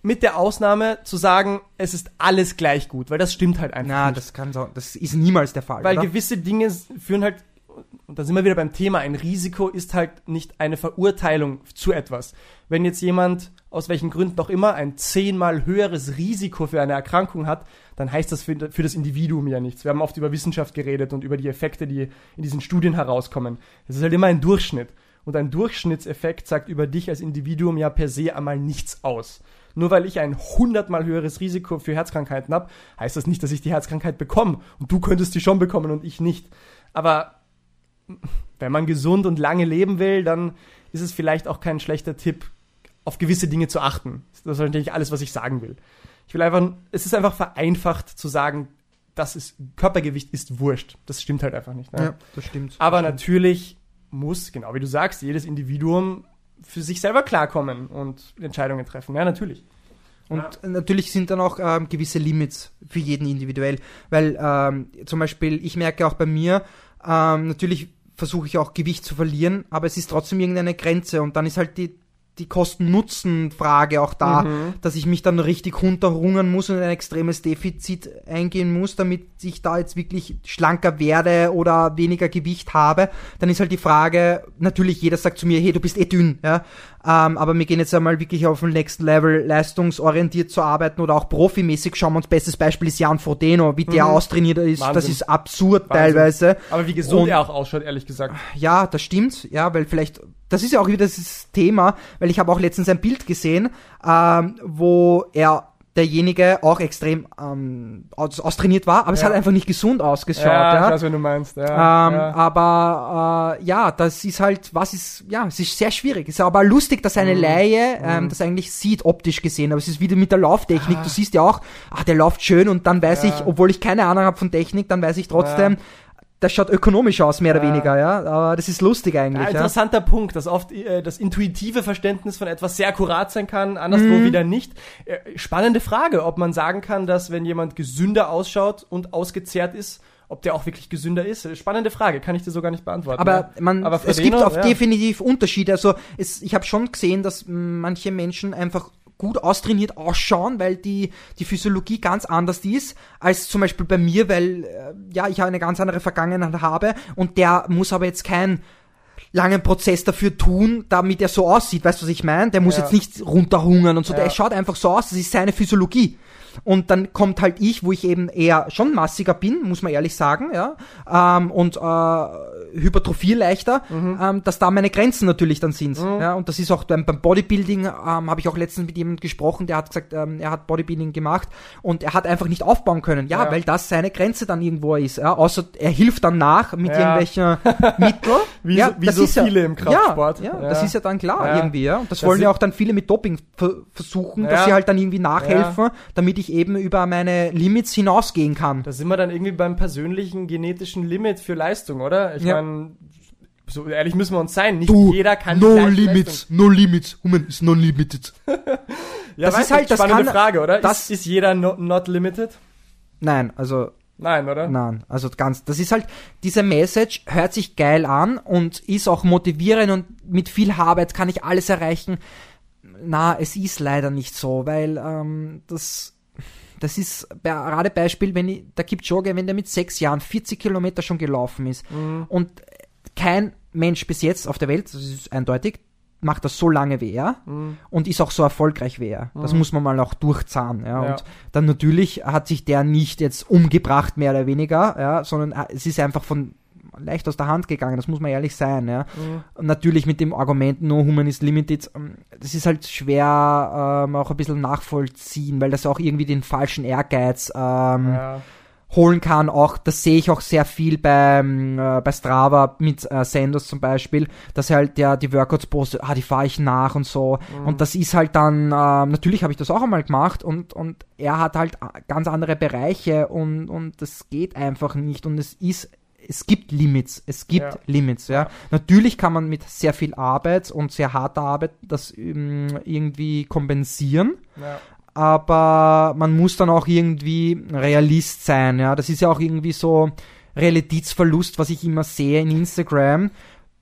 Mit der Ausnahme zu sagen, es ist alles gleich gut, weil das stimmt halt einfach
Na,
nicht.
das kann so, das ist niemals der Fall.
Weil
oder?
gewisse Dinge führen halt, und da sind wir wieder beim Thema, ein Risiko ist halt nicht eine Verurteilung zu etwas. Wenn jetzt jemand, aus welchen Gründen auch immer, ein zehnmal höheres Risiko für eine Erkrankung hat, dann heißt das für, für das Individuum ja nichts. Wir haben oft über Wissenschaft geredet und über die Effekte, die in diesen Studien herauskommen. Es ist halt immer ein Durchschnitt. Und ein Durchschnittseffekt sagt über dich als Individuum ja per se einmal nichts aus. Nur weil ich ein hundertmal höheres Risiko für Herzkrankheiten habe, heißt das nicht, dass ich die Herzkrankheit bekomme. Und du könntest die schon bekommen und ich nicht. Aber wenn man gesund und lange leben will, dann ist es vielleicht auch kein schlechter Tipp, auf gewisse Dinge zu achten. Das ist natürlich alles, was ich sagen will. Ich will einfach, es ist einfach vereinfacht zu sagen, das ist, Körpergewicht ist wurscht. Das stimmt halt einfach nicht. Ne?
ja, das stimmt.
Aber
das
natürlich muss, genau wie du sagst, jedes Individuum für sich selber klarkommen und Entscheidungen treffen. Ja, natürlich.
Und natürlich sind dann auch ähm, gewisse Limits für jeden individuell. Weil ähm, zum Beispiel, ich merke auch bei mir, ähm, natürlich versuche ich auch Gewicht zu verlieren, aber es ist trotzdem irgendeine Grenze und dann ist halt die, die Kosten-Nutzen-Frage auch da,
Mhm.
dass ich mich dann richtig runterhungern muss und in ein extremes Defizit eingehen muss, damit ich da jetzt wirklich schlanker werde oder weniger Gewicht habe. Dann ist halt die Frage, natürlich jeder sagt zu mir, hey, du bist eh dünn, ja. Ähm, aber wir gehen jetzt einmal wirklich auf den Next Level, leistungsorientiert zu arbeiten oder auch profimäßig. Schauen wir uns, bestes Beispiel ist Jan Frodeno, wie der
Mhm.
austrainiert ist. Das
Wahnsinn.
ist absurd
Wahnsinn.
teilweise.
Aber wie gesund
Und-
er auch ausschaut, ehrlich gesagt.
Ja, das stimmt, ja, weil vielleicht, das ist ja auch wieder das Thema, weil ich habe auch letztens ein Bild gesehen, ähm, wo er derjenige auch extrem ähm, aus, austrainiert war, aber es
Ja.
hat einfach nicht gesund ausgeschaut.
ja,
Ja,
ich weiß, wenn du meinst. Ja,
ähm,
ja.
Aber äh, ja, das ist halt, was ist, ja, es ist sehr schwierig. Es ist aber lustig, dass eine
Mhm.
Laie ähm,
Mhm.
das eigentlich sieht, optisch gesehen. Aber es ist wieder mit der Lauftechnik.
Ah.
Du siehst ja auch, ah, der läuft schön und dann weiß ich, obwohl ich keine Ahnung habe von Technik, dann weiß ich trotzdem, das schaut ökonomisch aus, mehr oder
Ja.
weniger, ja. Aber das ist lustig
Ja,
eigentlich. Ja,
interessanter Punkt, dass oft äh, das intuitive Verständnis von etwas sehr akkurat sein kann, anderswo
Mhm.
wieder nicht. Äh, spannende Frage, ob man sagen kann, dass wenn jemand gesünder ausschaut und ausgezehrt ist, ob der auch wirklich gesünder ist. Äh, Spannende Frage, kann ich dir so gar nicht beantworten.
Aber
ja.
man,
Aber
es
Frodeno,
gibt auch
ja.
definitiv Unterschiede. Also es, ich habe schon gesehen, dass manche Menschen einfach gut austrainiert ausschauen, weil die, die Physiologie ganz anders ist als zum Beispiel bei mir, weil äh, ja, ich eine ganz andere Vergangenheit habe und der muss aber jetzt kein langen Prozess dafür tun, damit er so aussieht. Weißt du, was ich meine? Der muss
Ja.
jetzt nicht runterhungern und so.
Ja.
Der schaut einfach so aus. Das ist seine Physiologie. Und dann kommt halt ich, wo ich eben eher schon massiger bin, muss man ehrlich sagen, ja, ähm, und äh, Hypertrophie leichter,
Mhm.
ähm, dass da meine Grenzen natürlich dann sind. Ja, und das ist auch beim, beim Bodybuilding, ähm, habe ich auch letztens mit jemandem gesprochen, der hat gesagt, ähm, er hat Bodybuilding gemacht und er hat einfach nicht aufbauen können. Ja,
Ja.
weil das seine Grenze dann irgendwo ist. Ja, außer er hilft dann nach mit
Ja.
irgendwelchen Mitteln.
Wie
ja,
so- wie
das
so
ist ja-
viele im Kraftsport.
Ja, ja, das ist ja dann klar irgendwie, ja. Und das,
Das
wollen ja auch dann viele mit Doping ver versuchen, dass sie halt dann irgendwie nachhelfen, damit ich eben über meine Limits hinausgehen kann.
Da sind wir dann irgendwie beim persönlichen genetischen Limit für Leistung, oder? Ich
Ja.
meine, so ehrlich müssen wir uns sein. Nicht
Du,
jeder kann
no limits, no limits, human is non limited.
Leistung. Ja,
Das ist halt- das
spannende
kann-
Frage, oder?
das-
ist, ist jeder no, not limited?
Nein, also
Nein, oder?
Nein, also ganz, das ist halt, diese Message hört sich geil an und ist auch motivierend und mit viel Arbeit kann ich alles erreichen. Na, es ist leider nicht so, weil ähm, das, das ist gerade Beispiel, wenn ich, der Kipchoge, wenn der mit sechs Jahren 40 Kilometer schon gelaufen ist
Mhm.
und kein Mensch bis jetzt auf der Welt, das ist eindeutig, macht das so lange wie er
Mhm.
und ist auch so erfolgreich wie er. Das muss man mal auch durchzahnen. Ja.
Ja.
Und dann natürlich hat sich der nicht jetzt umgebracht, mehr oder weniger, ja, sondern äh, es ist einfach von leicht aus der Hand gegangen, das muss man ehrlich sein. Ja.
Mhm.
Und natürlich mit dem Argument No Human is Limited, ähm, das ist halt schwer ähm, auch ein bisschen nachvollziehen, weil das auch irgendwie den falschen Ehrgeiz ähm,
Ja.
holen kann. Auch das sehe ich auch sehr viel beim äh, bei Strava mit äh, Sanders zum Beispiel, dass er halt der die Workouts postet, ah die fahre ich nach und so. Und das ist halt dann ähm, natürlich habe ich das auch einmal gemacht und und er hat halt a- ganz andere Bereiche und und das geht einfach nicht und es ist es gibt Limits, es gibt
Ja.
Limits, ja. Natürlich kann man mit sehr viel Arbeit und sehr harter Arbeit das ähm, irgendwie kompensieren
Ja.
aber man muss dann auch irgendwie Realist sein, ja. Das ist ja auch irgendwie so Realitätsverlust, was ich immer sehe in Instagram,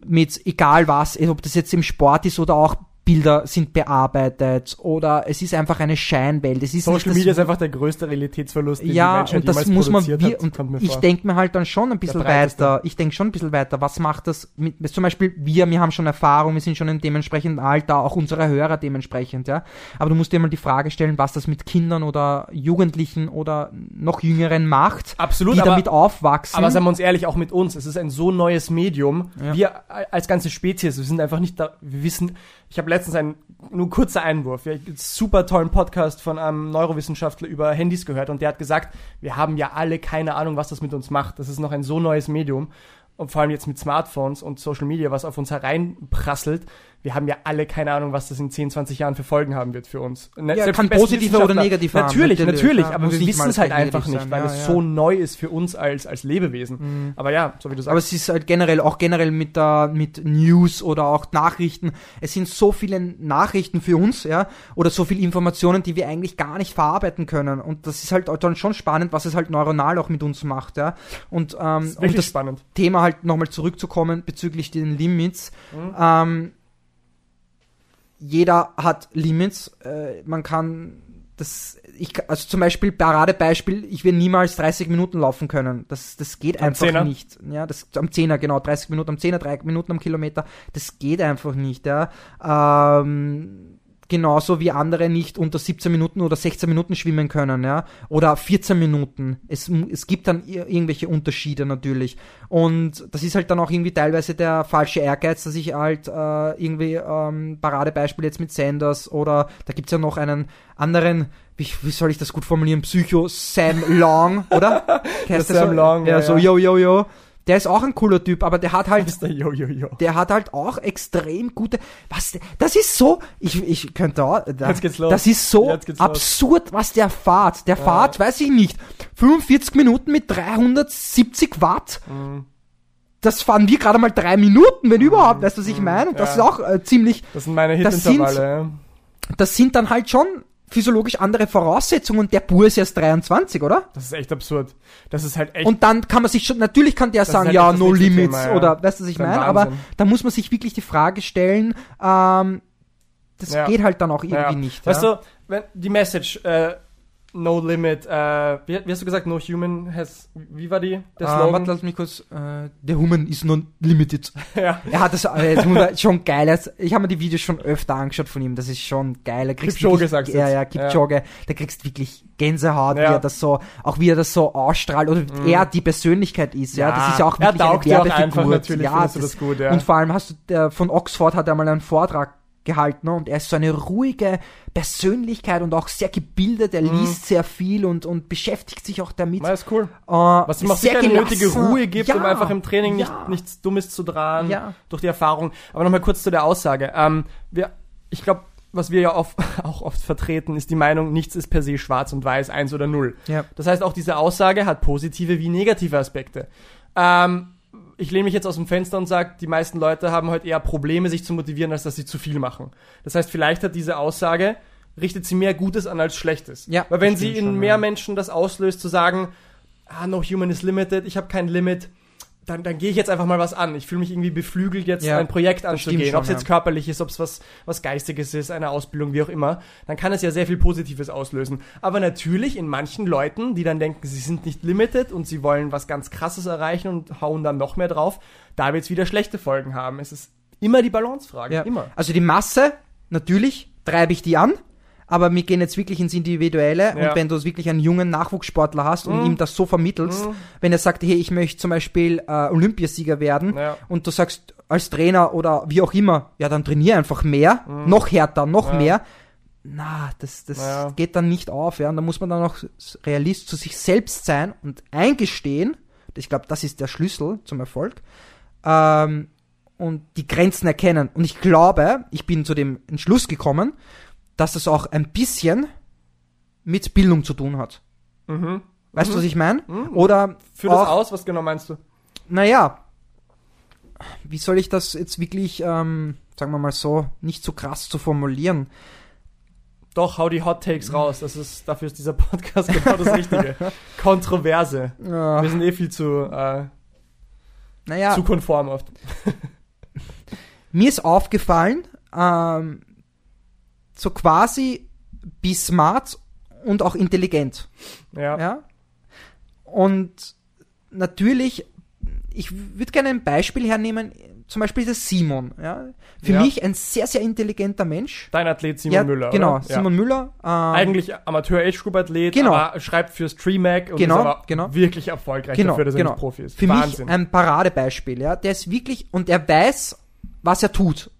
mit egal was, ob das jetzt im Sport ist oder auch Bilder sind bearbeitet oder es ist einfach eine Scheinwelt. Es ist
Social Media ist einfach der größte Realitätsverlust, den die
ja,
Menschheit
und das muss man, wir,
hat,
und
mir
ich denke mir halt dann schon ein bisschen weiter. Ich denke schon ein bisschen weiter. Was macht das mit, zum Beispiel wir, wir haben schon Erfahrung, wir sind schon im dementsprechenden Alter, auch unsere Hörer dementsprechend, ja. Aber du musst dir mal die Frage stellen, was das mit Kindern oder Jugendlichen oder noch Jüngeren macht,
Absolut,
die
aber-
damit aufwachsen.
Aber seien wir uns ehrlich, auch mit uns, es ist ein so neues Medium.
Ja.
Wir als ganze Spezies, wir sind einfach nicht da, wir wissen, ich habe letztens einen, nur kurzer Einwurf, ja, einen super tollen Podcast von einem Neurowissenschaftler über Handys gehört und der hat gesagt, wir haben ja alle keine Ahnung, was das mit uns macht. Das ist noch ein so neues Medium. Und vor allem jetzt mit Smartphones und Social Media, was auf uns hereinprasselt, wir haben ja alle keine Ahnung, was das in 10, 20 Jahren für Folgen haben wird für uns. Ne,
Ja,
selbst
kann positive oder
Wissenschaftler-
negativ haben,
Natürlich,
natürlich,
natürlich,
ja,
aber wir wissen es halt einfach nicht,
sein,
weil
ja,
es so neu ist für uns als, als Lebewesen. Aber ja, so wie du sagst.
Aber es ist halt generell, auch generell mit, der mit News oder auch Nachrichten. Es sind so viele Nachrichten für uns, ja, oder so viele Informationen, die wir eigentlich gar nicht verarbeiten können. Und das ist halt dann schon spannend, was es halt neuronal auch mit uns macht, ja. Und, ähm,
ist
um das
spannend.
Thema halt nochmal zurückzukommen bezüglich den Limits.
Mhm.
Ähm, jeder hat Limits. Äh, man kann das, ich, also zum Beispiel, Paradebeispiel, ich will niemals 30 Minuten laufen können. Das, das geht
Am
einfach
Zehner?
nicht. Ja, das, am Zehner, genau, 30 Minuten am Zehner, 3 Minuten am Kilometer. Das geht einfach nicht, ja. Ähm, genauso wie andere nicht unter 17 Minuten oder 16 Minuten schwimmen können, ja, oder 14 Minuten. Es, es gibt dann ir- irgendwelche Unterschiede natürlich. Und das ist halt dann auch irgendwie teilweise der falsche Ehrgeiz, dass ich halt äh, irgendwie ähm, Paradebeispiel jetzt mit Sanders oder da gibt's ja noch einen anderen, wie, wie soll ich das gut formulieren, Psycho Sam Long, oder?
Sam
so?
Long,
ja,
ja,
so yo yo yo. Der ist auch ein cooler Typ, aber der hat halt
der Jojojo.
der hat halt auch extrem gute. Was? Das ist so. Ich, ich könnte auch. Da,
Jetzt geht's los.
Das ist so
Jetzt geht's los.
absurd, was der fahrt. Der fahrt, weiß ich nicht. 45 Minuten mit 370 Watt.
Mhm.
Das fahren wir gerade mal drei Minuten, wenn überhaupt. Weißt du, was ich meine? Und das
Mhm. Ja.
ist auch äh, ziemlich.
Das sind meine
Das
Hitintervalle.
Das sind dann halt schon physiologisch andere Voraussetzungen. Und der Bur ist erst 23, oder?
Das ist echt absurd. Das ist halt echt.
Und dann kann man sich schon, natürlich kann der sagen,
halt
ja, no limits,
Thema, ja.
oder, weißt du, was ich meine? Aber da muss man sich wirklich die Frage stellen, ähm, das
Ja.
geht halt dann auch irgendwie
Ja.
nicht.
Weißt du, wenn die Message, äh, No Limit, äh, wie, wie hast du gesagt, No Human has, wie war die, der
Äh,
Slogan?
warte, lass mich kurz. Äh, the human is not limited.
ja.
Er hat das, äh, das schon geil. Ich habe mir die Videos schon öfter angeschaut von ihm. Das ist schon geil. Kriegst
Kipchoge
wirklich-
sagst du
Ja, ja, Kipchoge. Da kriegst wirklich Gänsehaut,
Ja.
wie er das so, auch wie er das so ausstrahlt oder
Mhm.
er die Persönlichkeit ist. Ja, das ist ja auch
er
wirklich
taugt
eine
ja
Werbefigur.
einfach, natürlich
ja, das,
das gut, ja.
Und vor allem hast du, der, von Oxford hat er mal einen Vortrag gehalten und er ist so eine ruhige Persönlichkeit und auch sehr gebildet. Er
Mhm.
liest sehr viel und, und beschäftigt sich auch damit.
Na, ist cool.
Äh,
Was ihm auch
sehr
eine nötige. Ruhe gibt, um
Ja,
einfach im Training nicht,
ja.
nichts Dummes zu dran,
Ja.
durch die Erfahrung. Aber nochmal kurz zu der Aussage. Ähm, wir, ich glaube, was wir ja oft, auch oft vertreten, ist die Meinung, nichts ist per se schwarz und weiß, eins oder null.
Ja.
Das heißt, auch diese Aussage hat positive wie negative Aspekte. Ähm, ich lehne mich jetzt aus dem Fenster und sage, die meisten Leute haben heute eher Probleme, sich zu motivieren, als dass sie zu viel machen. Das heißt, vielleicht hat diese Aussage, richtet sie mehr Gutes an als Schlechtes.
Ja,
Weil wenn sie in
schon,
mehr
ja.
Menschen das auslöst, zu sagen, ah, no human is limited, ich habe kein Limit, dann, dann gehe ich jetzt einfach mal was an. Ich fühle mich irgendwie beflügelt, jetzt
Ja,
ein Projekt anzugehen. Ob es jetzt
ja.
körperlich ist, ob es was, was Geistiges ist, eine Ausbildung, wie auch immer. Dann kann es ja sehr viel Positives auslösen. Aber natürlich in manchen Leuten, die dann denken, sie sind nicht limited und sie wollen was ganz Krasses erreichen und hauen dann noch mehr drauf, da wird es wieder schlechte Folgen haben. Es ist immer die Balancefrage.
Ja.
Immer.
Also die Masse, natürlich treibe ich die an, aber wir gehen jetzt wirklich ins Individuelle
Ja.
und wenn du wirklich einen jungen Nachwuchssportler hast und
Mhm.
ihm das so vermittelst, wenn er sagt, hey, ich möchte zum Beispiel äh, Olympiasieger werden
Ja.
und du sagst als Trainer oder wie auch immer, ja, dann trainier einfach mehr, noch härter, noch
Mhm. Ja.
mehr. Na, das, das geht dann nicht auf, ja. Und da muss man dann auch Realist zu sich selbst sein und eingestehen. Ich glaube, das ist der Schlüssel zum Erfolg. Ähm, und die Grenzen erkennen. Und ich glaube, ich bin zu dem Entschluss gekommen, dass das auch ein bisschen mit Bildung zu tun hat.
Mhm.
Weißt du, was ich meine?
Mhm.
Oder
Führ das aus, was genau meinst du?
naja, wie soll ich das jetzt wirklich, ähm, sagen wir mal so, nicht so krass zu formulieren?
Doch, hau die Hot Takes raus. Das ist, dafür ist dieser Podcast genau das Richtige. Kontroverse. Wir
Äh,
sind eh viel zu, äh,
naja,
zu konform oft.
mir ist aufgefallen, ähm, so quasi be smart und auch intelligent.
Ja.
Ja. Und natürlich, ich würde gerne ein Beispiel hernehmen, zum Beispiel der Simon. Ja. Für
Ja.
mich ein sehr, sehr intelligenter Mensch.
Dein Athlet Simon
ja,
Müller.
Genau,
oder?
Simon Müller. Ähm,
Eigentlich Amateur-Age-Group-Athlet,
Genau.
aber schreibt für Streamac und
Genau,
ist aber
genau.
wirklich erfolgreich
Genau,
dafür, dass er
genau.
nicht Profi ist.
Für
Wahnsinn.
mich ein Paradebeispiel, ja. Der ist wirklich, und er weiß, was er tut.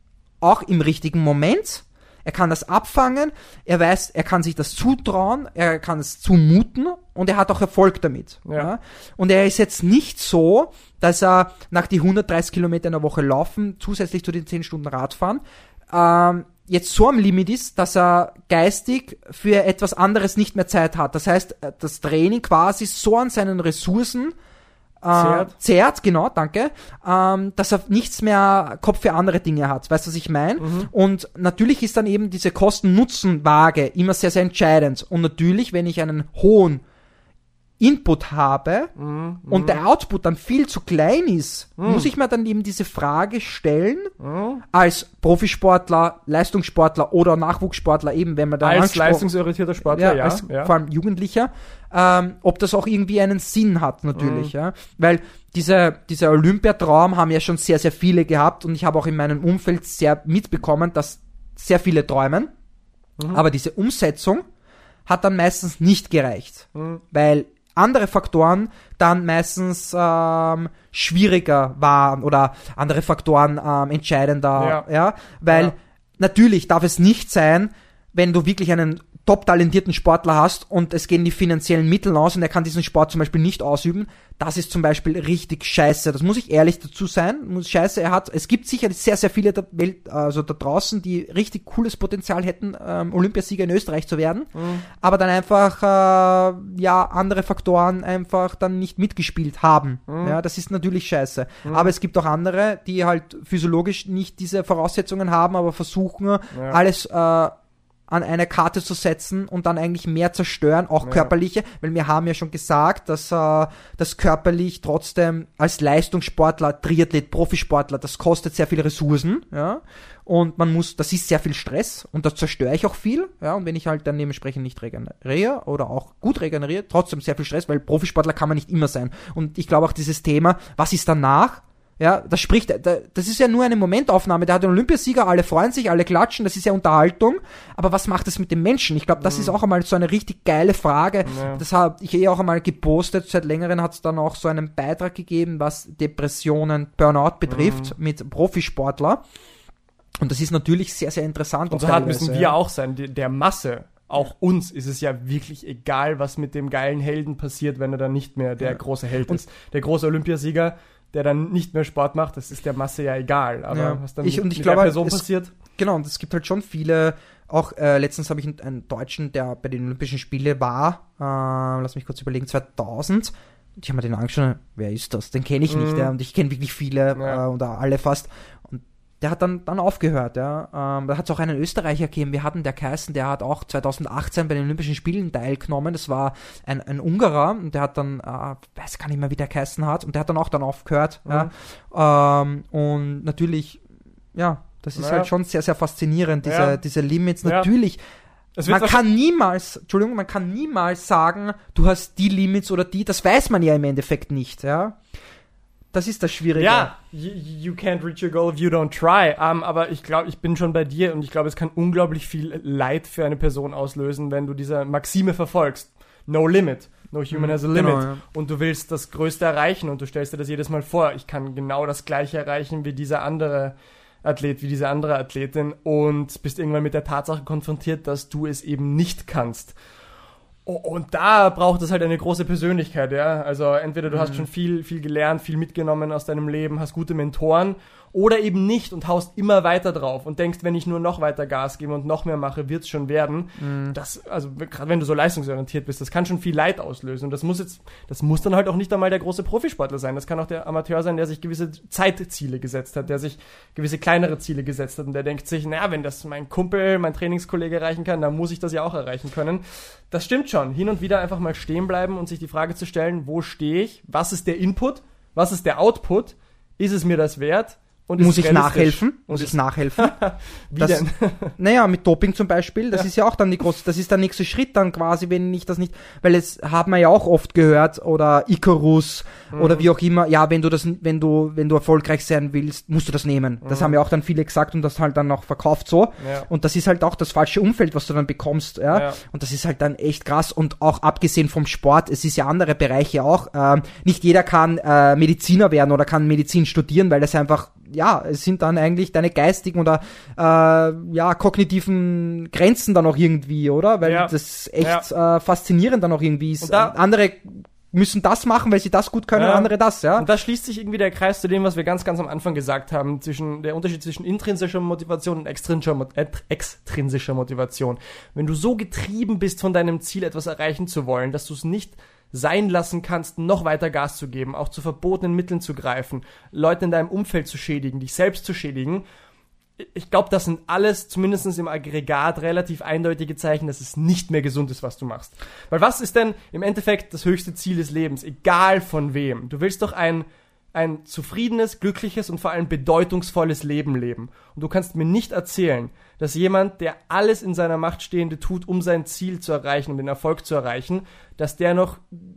Auch im richtigen Moment. Er kann das abfangen, er weiß, er kann sich das zutrauen, er kann es zumuten und er hat auch Erfolg damit.
Ja.
Ja. Und er ist jetzt nicht so, dass er nach die 130 Kilometer in der Woche laufen, zusätzlich zu den 10 Stunden Radfahren, ähm, jetzt so am Limit ist, dass er geistig für etwas anderes nicht mehr Zeit hat. Das heißt, äh, das Training quasi so an seinen Ressourcen äh,
Zehrt.
zehrt, genau, danke, ähm, dass er nichts mehr Kopf für andere Dinge hat. Weißt du, was ich meine?
Mhm.
Und natürlich ist dann eben diese Kosten-Nutzen-Waage immer sehr, sehr entscheidend. Und natürlich, wenn ich einen hohen Input habe
Mhm,
und der Output dann viel zu klein ist, muss ich mir dann eben diese Frage stellen,
mhm.
als Profisportler, Leistungssportler oder Nachwuchssportler, eben wenn man da
Als leistungsorientierter Sportler, ja.
als
ja.
vor allem Jugendlicher, ähm, ob das auch irgendwie einen Sinn hat, natürlich,
Mhm.
ja. Weil diese, dieser Olympiatraum haben ja schon sehr, sehr viele gehabt und ich habe auch in meinem Umfeld sehr mitbekommen, dass sehr viele träumen,
Mhm.
aber diese Umsetzung hat dann meistens nicht gereicht,
Mhm.
weil andere Faktoren dann meistens ähm, schwieriger waren oder andere Faktoren ähm, entscheidender,
Ja.
ja, weil
Ja.
natürlich darf es nicht sein, wenn du wirklich einen top talentierten Sportler hast und es gehen die finanziellen Mittel aus und er kann diesen Sport zum Beispiel nicht ausüben, das ist zum Beispiel richtig scheiße. Das muss ich ehrlich dazu sein. Muss scheiße, er hat, es gibt sicher sehr, sehr viele der Welt, also da draußen, die richtig cooles Potenzial hätten, ähm, Olympiasieger in Österreich zu werden, aber dann einfach, äh, ja, andere Faktoren einfach dann nicht mitgespielt haben. Ja, das ist natürlich scheiße. Aber es gibt auch andere, die halt physiologisch nicht diese Voraussetzungen haben, aber versuchen, alles, äh, an eine Karte zu setzen und dann eigentlich mehr zerstören, auch
Ja.
körperliche, weil wir haben ja schon gesagt, dass äh, das körperlich trotzdem als Leistungssportler, Triathlet, Profisportler, das kostet sehr viele Ressourcen, ja. und man muss, das ist sehr viel Stress und da zerstöre ich auch viel, ja, und wenn ich halt dann dementsprechend nicht regeneriere oder auch gut regeneriere, trotzdem sehr viel Stress, weil Profisportler kann man nicht immer sein. Und ich glaube auch dieses Thema, was ist danach? Ja, das spricht, das ist ja nur eine Momentaufnahme. Der hat einen Olympiasieger, alle freuen sich, alle klatschen, das ist ja Unterhaltung. Aber was macht das mit dem Menschen? Ich glaube, das mhm. ist auch einmal so eine richtig geile Frage. Ja. Das habe ich eh auch einmal gepostet. Seit längerem hat es dann auch so einen Beitrag gegeben, was Depressionen, Burnout betrifft, mhm. mit Profisportler. Und das ist natürlich sehr, sehr interessant.
Und so hart müssen wir auch sein, der Masse auch uns ist es ja wirklich egal, was mit dem geilen Helden passiert, wenn er dann nicht mehr der ja. große Held ist. Der große Olympiasieger der dann nicht mehr Sport macht, das ist der Masse ja egal. Aber ja. was dann
ich, und ich
mit
glaube,
der Person es, passiert.
Genau, und es gibt halt schon viele, auch äh, letztens habe ich einen, einen, Deutschen, der bei den Olympischen Spielen war, äh, lass mich kurz überlegen, 2000. Ich habe mir den angeschaut, wer ist das? Den kenne ich nicht, ja, und ich kenne wirklich viele ja. äh, oder alle fast. Der hat dann, dann aufgehört, ja. Ähm, da hat es auch einen Österreicher gegeben, wir hatten der Keißen, der hat auch 2018 bei den Olympischen Spielen teilgenommen. Das war ein, ein Ungarer und der hat dann, äh, weiß gar nicht mehr, wie der Keißen hat, und der hat dann auch dann aufgehört, mhm. ja. Ähm, und natürlich, ja, das ist naja. halt schon sehr, sehr faszinierend, diese, ja. diese Limits. Natürlich. Man kann niemals, Entschuldigung, man kann niemals sagen, du hast die Limits oder die, das weiß man ja im Endeffekt nicht, ja. Das ist das Schwierige.
Ja, you, you can't reach your goal if you don't try. Um, aber ich glaube, ich bin schon bei dir und ich glaube, es kann unglaublich viel Leid für eine Person auslösen, wenn du diese Maxime verfolgst. No limit. No human has a limit. Genau, ja. Und du willst das Größte erreichen und du stellst dir das jedes Mal vor. Ich kann genau das Gleiche erreichen wie dieser andere Athlet, wie diese andere Athletin und bist irgendwann mit der Tatsache konfrontiert, dass du es eben nicht kannst. Und da braucht es halt eine große Persönlichkeit, ja. Also entweder du mhm. hast schon viel, viel gelernt, viel mitgenommen aus deinem Leben, hast gute Mentoren oder eben nicht und haust immer weiter drauf und denkst, wenn ich nur noch weiter Gas gebe und noch mehr mache, wird's schon werden. Mhm. Das, also gerade wenn du so leistungsorientiert bist, das kann schon viel Leid auslösen. Und das muss jetzt, das muss dann halt auch nicht einmal der große Profisportler sein. Das kann auch der Amateur sein, der sich gewisse Zeitziele gesetzt hat, der sich gewisse kleinere Ziele gesetzt hat und der denkt sich, naja, wenn das mein Kumpel, mein Trainingskollege erreichen kann, dann muss ich das ja auch erreichen können. Das stimmt schon. Hin und wieder einfach mal stehen bleiben und sich die Frage zu stellen, wo stehe ich? Was ist der Input? Was ist der Output? Ist es mir das wert?
Und muss ich nachhelfen? Muss ich nachhelfen? Wie das, denn? naja, mit Doping zum Beispiel, das ja. ist ja auch dann die große, das ist der nächste Schritt dann quasi, wenn ich das nicht, weil es haben wir ja auch oft gehört, oder Icarus, mhm. oder wie auch immer, ja, wenn du das, wenn du, wenn du erfolgreich sein willst, musst du das nehmen. Das mhm. haben ja auch dann viele gesagt und das halt dann auch verkauft so. Ja. Und das ist halt auch das falsche Umfeld, was du dann bekommst, ja? ja. Und das ist halt dann echt krass und auch abgesehen vom Sport, es ist ja andere Bereiche auch, äh, nicht jeder kann äh, Mediziner werden oder kann Medizin studieren, weil das einfach ja, es sind dann eigentlich deine geistigen oder äh, ja, kognitiven Grenzen dann auch irgendwie, oder? Weil ja. das echt ja. äh, faszinierend dann auch irgendwie ist. Da, andere müssen das machen, weil sie das gut können, ja. andere das, ja.
Und da schließt sich irgendwie der Kreis zu dem, was wir ganz, ganz am Anfang gesagt haben, zwischen der Unterschied zwischen intrinsischer Motivation und extrinsischer, äh, extrinsischer Motivation. Wenn du so getrieben bist von deinem Ziel, etwas erreichen zu wollen, dass du es nicht sein lassen kannst, noch weiter Gas zu geben, auch zu verbotenen Mitteln zu greifen, Leute in deinem Umfeld zu schädigen, dich selbst zu schädigen. Ich glaube, das sind alles, zumindest im Aggregat, relativ eindeutige Zeichen, dass es nicht mehr gesund ist, was du machst. Weil was ist denn im Endeffekt das höchste Ziel des Lebens, egal von wem? Du willst doch ein ein zufriedenes, glückliches und vor allem bedeutungsvolles Leben leben. Und du kannst mir nicht erzählen, dass jemand, der alles in seiner Macht Stehende tut, um sein Ziel zu erreichen, um den Erfolg zu erreichen, dass der noch,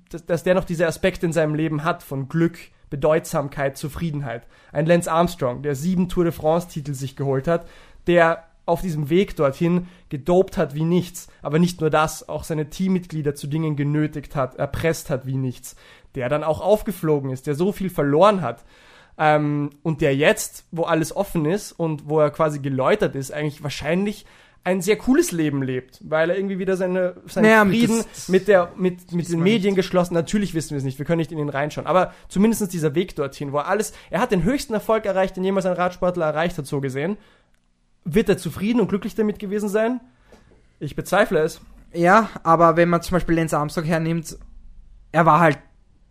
dass, dass der noch diese Aspekte in seinem Leben hat von Glück, Bedeutsamkeit, Zufriedenheit. Ein Lance Armstrong, der sieben Tour de France Titel sich geholt hat, der auf diesem Weg dorthin gedopt hat wie nichts, aber nicht nur das, auch seine Teammitglieder zu Dingen genötigt hat, erpresst hat wie nichts, der dann auch aufgeflogen ist, der so viel verloren hat. Ähm, und der jetzt, wo alles offen ist und wo er quasi geläutert ist, eigentlich wahrscheinlich ein sehr cooles Leben lebt, weil er irgendwie wieder seine, seinen naja, Frieden mit der, mit, mit den Medien nicht. geschlossen. Natürlich wissen wir es nicht, wir können nicht in ihn reinschauen. Aber zumindest dieser Weg dorthin, wo er alles, er hat den höchsten Erfolg erreicht, den jemals ein Radsportler erreicht hat, so gesehen. Wird er zufrieden und glücklich damit gewesen sein? Ich bezweifle es.
Ja, aber wenn man zum Beispiel Lance Armstrong hernimmt, er war halt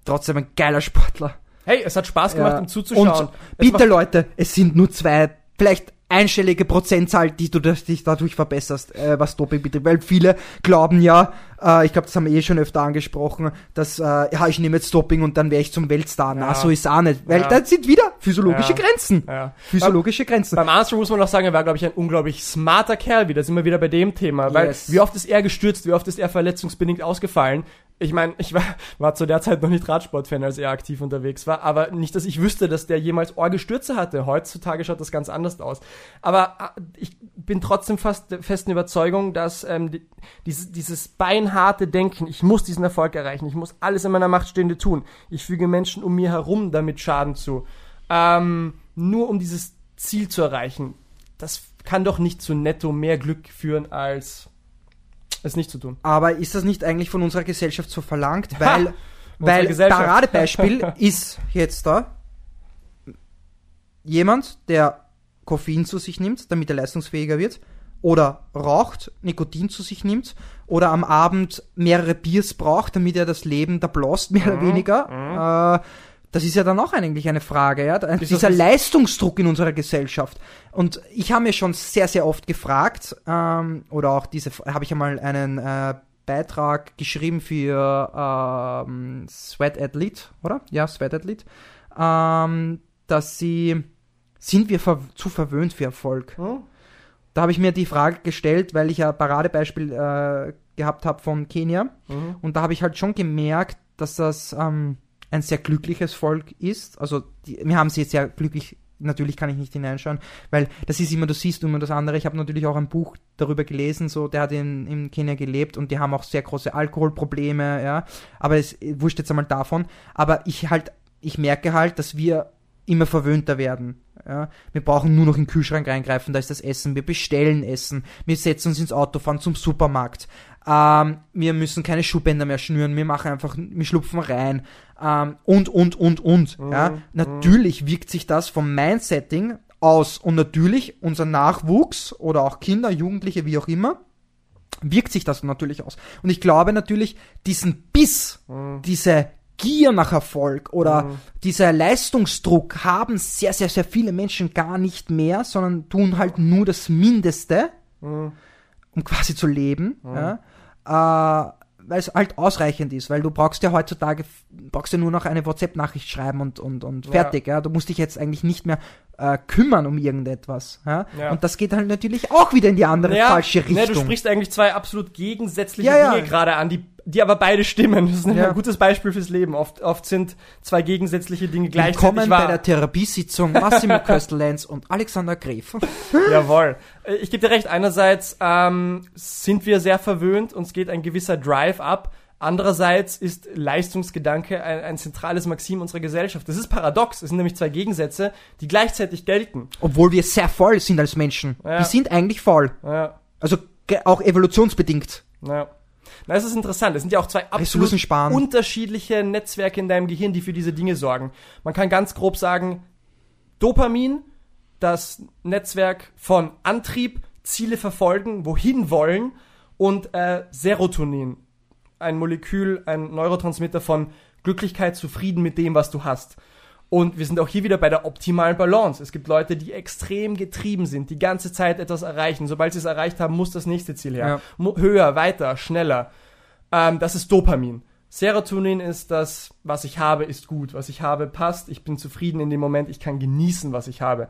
trotzdem ein geiler Sportler.
Hey, es hat Spaß gemacht, ja. ihm zuzuschauen. Und
bitte Leute, es sind nur zwei, vielleicht einstellige Prozentzahl, die du dich dadurch verbesserst, äh, was Doping betrifft. Weil viele glauben ja, äh, ich glaube, das haben wir eh schon öfter angesprochen, dass, äh, ja, ich nehme jetzt Doping und dann wäre ich zum Weltstar. Na,
Ja.
so ist auch nicht. Weil
Ja.
da sind wieder physiologische
Ja.
Grenzen.
Ja.
Physiologische Grenzen.
Beim Armstrong muss man noch sagen, er war, glaube ich, ein unglaublich smarter Kerl wieder. Sind wir wieder bei dem Thema. Weil
Yes.
wie oft ist er gestürzt, wie oft ist er verletzungsbedingt ausgefallen? Ich meine, ich war, war zu der Zeit noch nicht Radsportfan, als er aktiv unterwegs war, aber nicht, dass ich wüsste, dass der jemals Orgestürze hatte. Heutzutage schaut das ganz anders aus. Aber äh, ich bin trotzdem fast der festen Überzeugung, dass ähm, die, dieses, dieses beinharte Denken, ich muss diesen Erfolg erreichen, ich muss alles in meiner Macht Stehende tun, ich füge Menschen um mir herum damit Schaden zu, ähm, nur um dieses Ziel zu erreichen, das kann doch nicht zu netto mehr Glück führen, als es nicht zu tun.
Aber ist das nicht eigentlich von unserer Gesellschaft so verlangt? Weil, weil
Gesellschaft.
Paradebeispiel ist jetzt da jemand, der Koffein zu sich nimmt, damit er leistungsfähiger wird, oder raucht, Nikotin zu sich nimmt, oder am Abend mehrere Biers braucht, damit er das Leben da bloßt, mehr oder weniger. Äh, das ist ja dann auch eigentlich eine Frage, ja.
Ist
Dieser Leistungsdruck in unserer Gesellschaft. Und ich habe mir schon sehr, sehr oft gefragt, ähm, oder auch diese, habe ich einmal einen äh, Beitrag geschrieben für ähm, Sweat Athlete, oder? Ja, Sweat Athlete. Ähm, dass sie, sind wir ver zu verwöhnt für Erfolg?
Hm?
Da habe ich mir die Frage gestellt, weil ich ja ein Paradebeispiel äh, gehabt habe von Kenia.
Mhm.
Und da habe ich halt schon gemerkt, dass das ähm, ein sehr glückliches Volk ist. Also die, wir haben sie jetzt sehr glücklich, natürlich kann ich nicht hineinschauen, weil das ist immer, du siehst immer das andere. Ich habe natürlich auch ein Buch darüber gelesen, so der hat in, in Kenia gelebt und die haben auch sehr große Alkoholprobleme, ja. Aber es wurscht jetzt einmal davon. Aber ich halt, ich merke halt, dass wir immer verwöhnter werden. Ja, wir brauchen nur noch in den Kühlschrank reingreifen, da ist das Essen. Wir bestellen Essen. Wir setzen uns ins Auto, fahren zum Supermarkt. Ähm, wir müssen keine Schuhbänder mehr schnüren. Wir machen einfach, wir schlupfen rein. Ähm, und, und, und, und. ja, natürlich wirkt sich das vom Mindsetting aus. Und natürlich unser Nachwuchs oder auch Kinder, Jugendliche, wie auch immer, wirkt sich das natürlich aus. Und ich glaube natürlich, diesen Biss, diese Gier nach Erfolg oder dieser Leistungsdruck haben sehr, sehr, sehr viele Menschen gar nicht mehr, sondern tun halt nur das Mindeste, um quasi zu leben. Ja? Äh, weil es halt ausreichend ist, weil du brauchst ja heutzutage, brauchst ja nur noch eine WhatsApp-Nachricht schreiben und, und, und
Ja.
fertig. Ja? Du musst dich jetzt eigentlich nicht mehr äh, kümmern um irgendetwas. Ja?
Ja.
Und das geht halt natürlich auch wieder in die andere falsche Richtung.
Ne, du sprichst eigentlich zwei absolut gegensätzliche
Ja, ja.
Dinge gerade an, die, die aber beide stimmen. Das ist
Ja.
ein gutes Beispiel fürs Leben. Oft, oft sind zwei gegensätzliche Dinge gleichzeitig
Willkommen
wahr.
bei der Therapiesitzung Massimo Köstel-Lenz und Alexander Gräf.
Jawohl. Äh, Ich gebe dir recht, einerseits ähm, sind wir sehr verwöhnt, uns geht ein gewisser Drive ab. Andererseits ist Leistungsgedanke ein, ein zentrales Maxim unserer Gesellschaft. Das ist paradox. Es sind nämlich zwei Gegensätze, die gleichzeitig gelten.
Obwohl wir sehr faul sind als Menschen.
Ja.
Wir sind eigentlich faul.
Ja,
Also auch evolutionsbedingt.
ja. Na, es ist interessant. Es sind ja auch zwei absolut unterschiedliche Netzwerke in deinem Gehirn, die für diese Dinge sorgen. Man kann ganz grob sagen, Dopamin, das Netzwerk von Antrieb, Ziele verfolgen, wohin wollen und äh, Serotonin, ein Molekül, ein Neurotransmitter von Glücklichkeit, zufrieden mit dem, was du hast. Und wir sind auch hier wieder bei der optimalen Balance. Es gibt Leute, die extrem getrieben sind, die ganze Zeit etwas erreichen. Sobald sie es erreicht haben, muss das nächste Ziel her.
Ja.
Höher, weiter, schneller. Ähm, das ist Dopamin. Serotonin ist das, was ich habe, ist gut. Was ich habe, passt. Ich bin zufrieden in dem Moment. Ich kann genießen, was ich habe.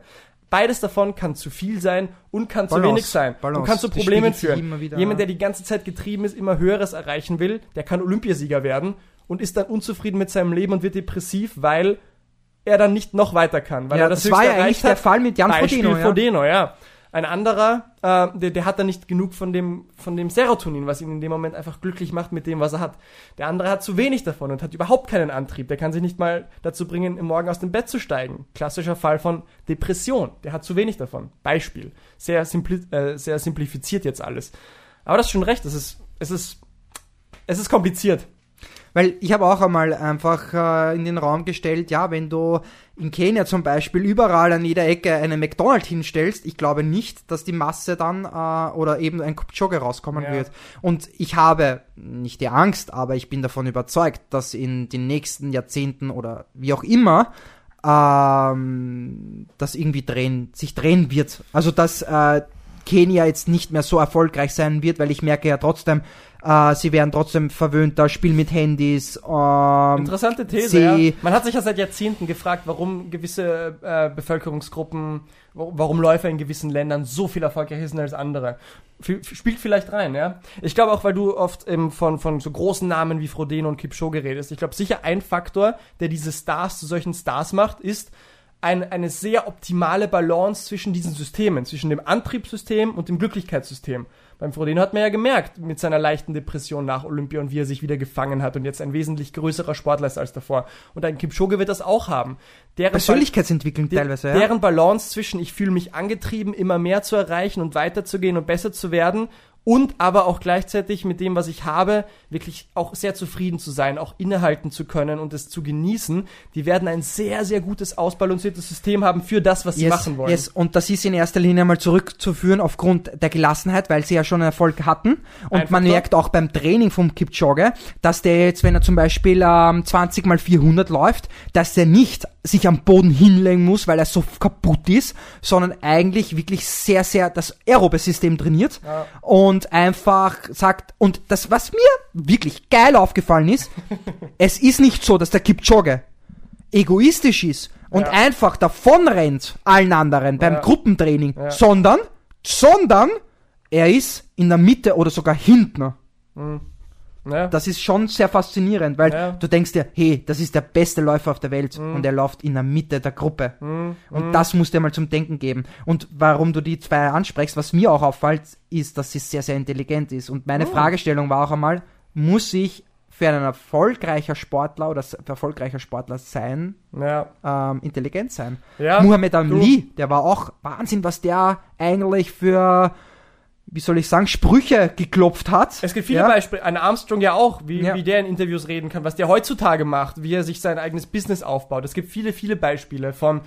Beides davon kann zu viel sein und kann zu
Balance,
wenig sein.
Balance.
Und kann zu Problemen führen. Jemand, der die ganze Zeit getrieben ist, immer Höheres erreichen will, der kann Olympiasieger werden und ist dann unzufrieden mit seinem Leben und wird depressiv, weil er dann nicht noch weiter kann. Weil
Ja,
er das,
das war ja eigentlich
erreicht
der
hat.
Fall mit Jan
Beispiel
Frodeno, ja.
Frodeno, ja. Ein anderer, äh, der, der hat dann nicht genug von dem, von dem Serotonin, was ihn in dem Moment einfach glücklich macht mit dem, was er hat. Der andere hat zu wenig davon und hat überhaupt keinen Antrieb. Der kann sich nicht mal dazu bringen, im Morgen aus dem Bett zu steigen. Klassischer Fall von Depression. Der hat zu wenig davon. Beispiel. Sehr, simpli äh, sehr simplifiziert jetzt alles. Aber das ist schon recht. Es ist, es ist, es ist kompliziert.
Weil ich habe auch einmal einfach äh, in den Raum gestellt, ja, wenn du in Kenia zum Beispiel überall an jeder Ecke einen McDonald's hinstellst, ich glaube nicht, dass die Masse dann äh, oder eben ein Jogge rauskommen
Ja.
wird. Und ich habe nicht die Angst, aber ich bin davon überzeugt, dass in den nächsten Jahrzehnten oder wie auch immer ähm, das irgendwie drehen, sich drehen wird. Also dass äh, Kenia jetzt nicht mehr so erfolgreich sein wird, weil ich merke ja trotzdem, äh, sie werden trotzdem verwöhnter, spielen mit Handys. Ähm,
Interessante These, ja. Man hat sich ja seit Jahrzehnten gefragt, warum gewisse äh, Bevölkerungsgruppen, warum Läufer in gewissen Ländern so viel erfolgreicher sind als andere. F spielt vielleicht rein, ja. Ich glaube auch, weil du oft ähm, von, von so großen Namen wie Frodeno und Kipchoge redest. Ich glaube sicher ein Faktor, der diese Stars zu solchen Stars macht, ist ein, eine sehr optimale Balance zwischen diesen Systemen, zwischen dem Antriebssystem und dem Glücklichkeitssystem. Beim Frodeno hat man ja gemerkt, mit seiner leichten Depression nach Olympia und wie er sich wieder gefangen hat und jetzt ein wesentlich größerer Sportler ist als davor. Und ein Kipchoge wird das auch haben. Deren
Persönlichkeitsentwicklung teilweise, ja.
Deren Balance zwischen ich fühle mich angetrieben, immer mehr zu erreichen und weiterzugehen und besser zu werden und aber auch gleichzeitig mit dem, was ich habe, wirklich auch sehr zufrieden zu sein, auch innehalten zu können und es zu genießen. Die werden ein sehr, sehr gutes ausbalanciertes System haben für das, was sie
Yes,
machen wollen.
yes. Und das ist in erster Linie mal zurückzuführen aufgrund der Gelassenheit, weil sie ja schon Erfolg hatten. Und
Ein
man
Faktor.
merkt auch beim Training vom Kipchoge, dass der jetzt, wenn er zum Beispiel ähm, 20 mal 400 läuft, dass der nicht sich am Boden hinlegen muss, weil er so kaputt ist, sondern eigentlich wirklich sehr, sehr das aerobe System trainiert
Ja.
und einfach sagt, und das, was mir wirklich geil aufgefallen ist, es ist nicht so, dass der Kipchoge egoistisch ist und
Ja.
einfach davonrennt allen anderen beim
Ja.
Gruppentraining, sondern, sondern er ist in der Mitte oder sogar hinten.
Ja.
Das ist schon sehr faszinierend, weil
Ja.
du denkst dir, hey, das ist der beste Läufer auf der Welt und er läuft in der Mitte der Gruppe.
Mhm.
Und das muss dir mal zum Denken geben. Und warum du die zwei ansprichst, was mir auch auffällt, ist, dass sie sehr, sehr intelligent ist. Und meine
Oh.
Fragestellung war auch einmal, muss ich für einen erfolgreicher Sportler oder s- erfolgreicher Sportler sein,
ja.
ähm, intelligent sein?
Ja,
Muhammad Ali, der war auch Wahnsinn, was der eigentlich für, wie soll ich sagen, Sprüche geklopft hat.
Es gibt viele
ja?
Beispiele, ein Armstrong ja auch, wie,
Ja.
wie der in Interviews reden kann, was der heutzutage macht, wie er sich sein eigenes Business aufbaut. Es gibt viele, viele Beispiele von,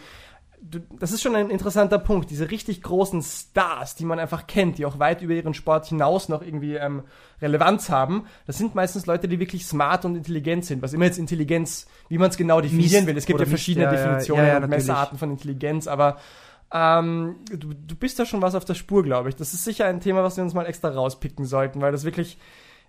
das ist schon ein interessanter Punkt, diese richtig großen Stars, die man einfach kennt, die auch weit über ihren Sport hinaus noch irgendwie ähm, Relevanz haben, das sind meistens Leute, die wirklich smart und intelligent sind, was immer jetzt Intelligenz, wie man es genau definieren
Misst
will. Es gibt ja verschiedene
ja,
Definitionen und. Messarten von Intelligenz, aber ähm, du, du bist da schon was auf der Spur, glaube ich. Das ist sicher ein Thema, was wir uns mal extra rauspicken sollten, weil das wirklich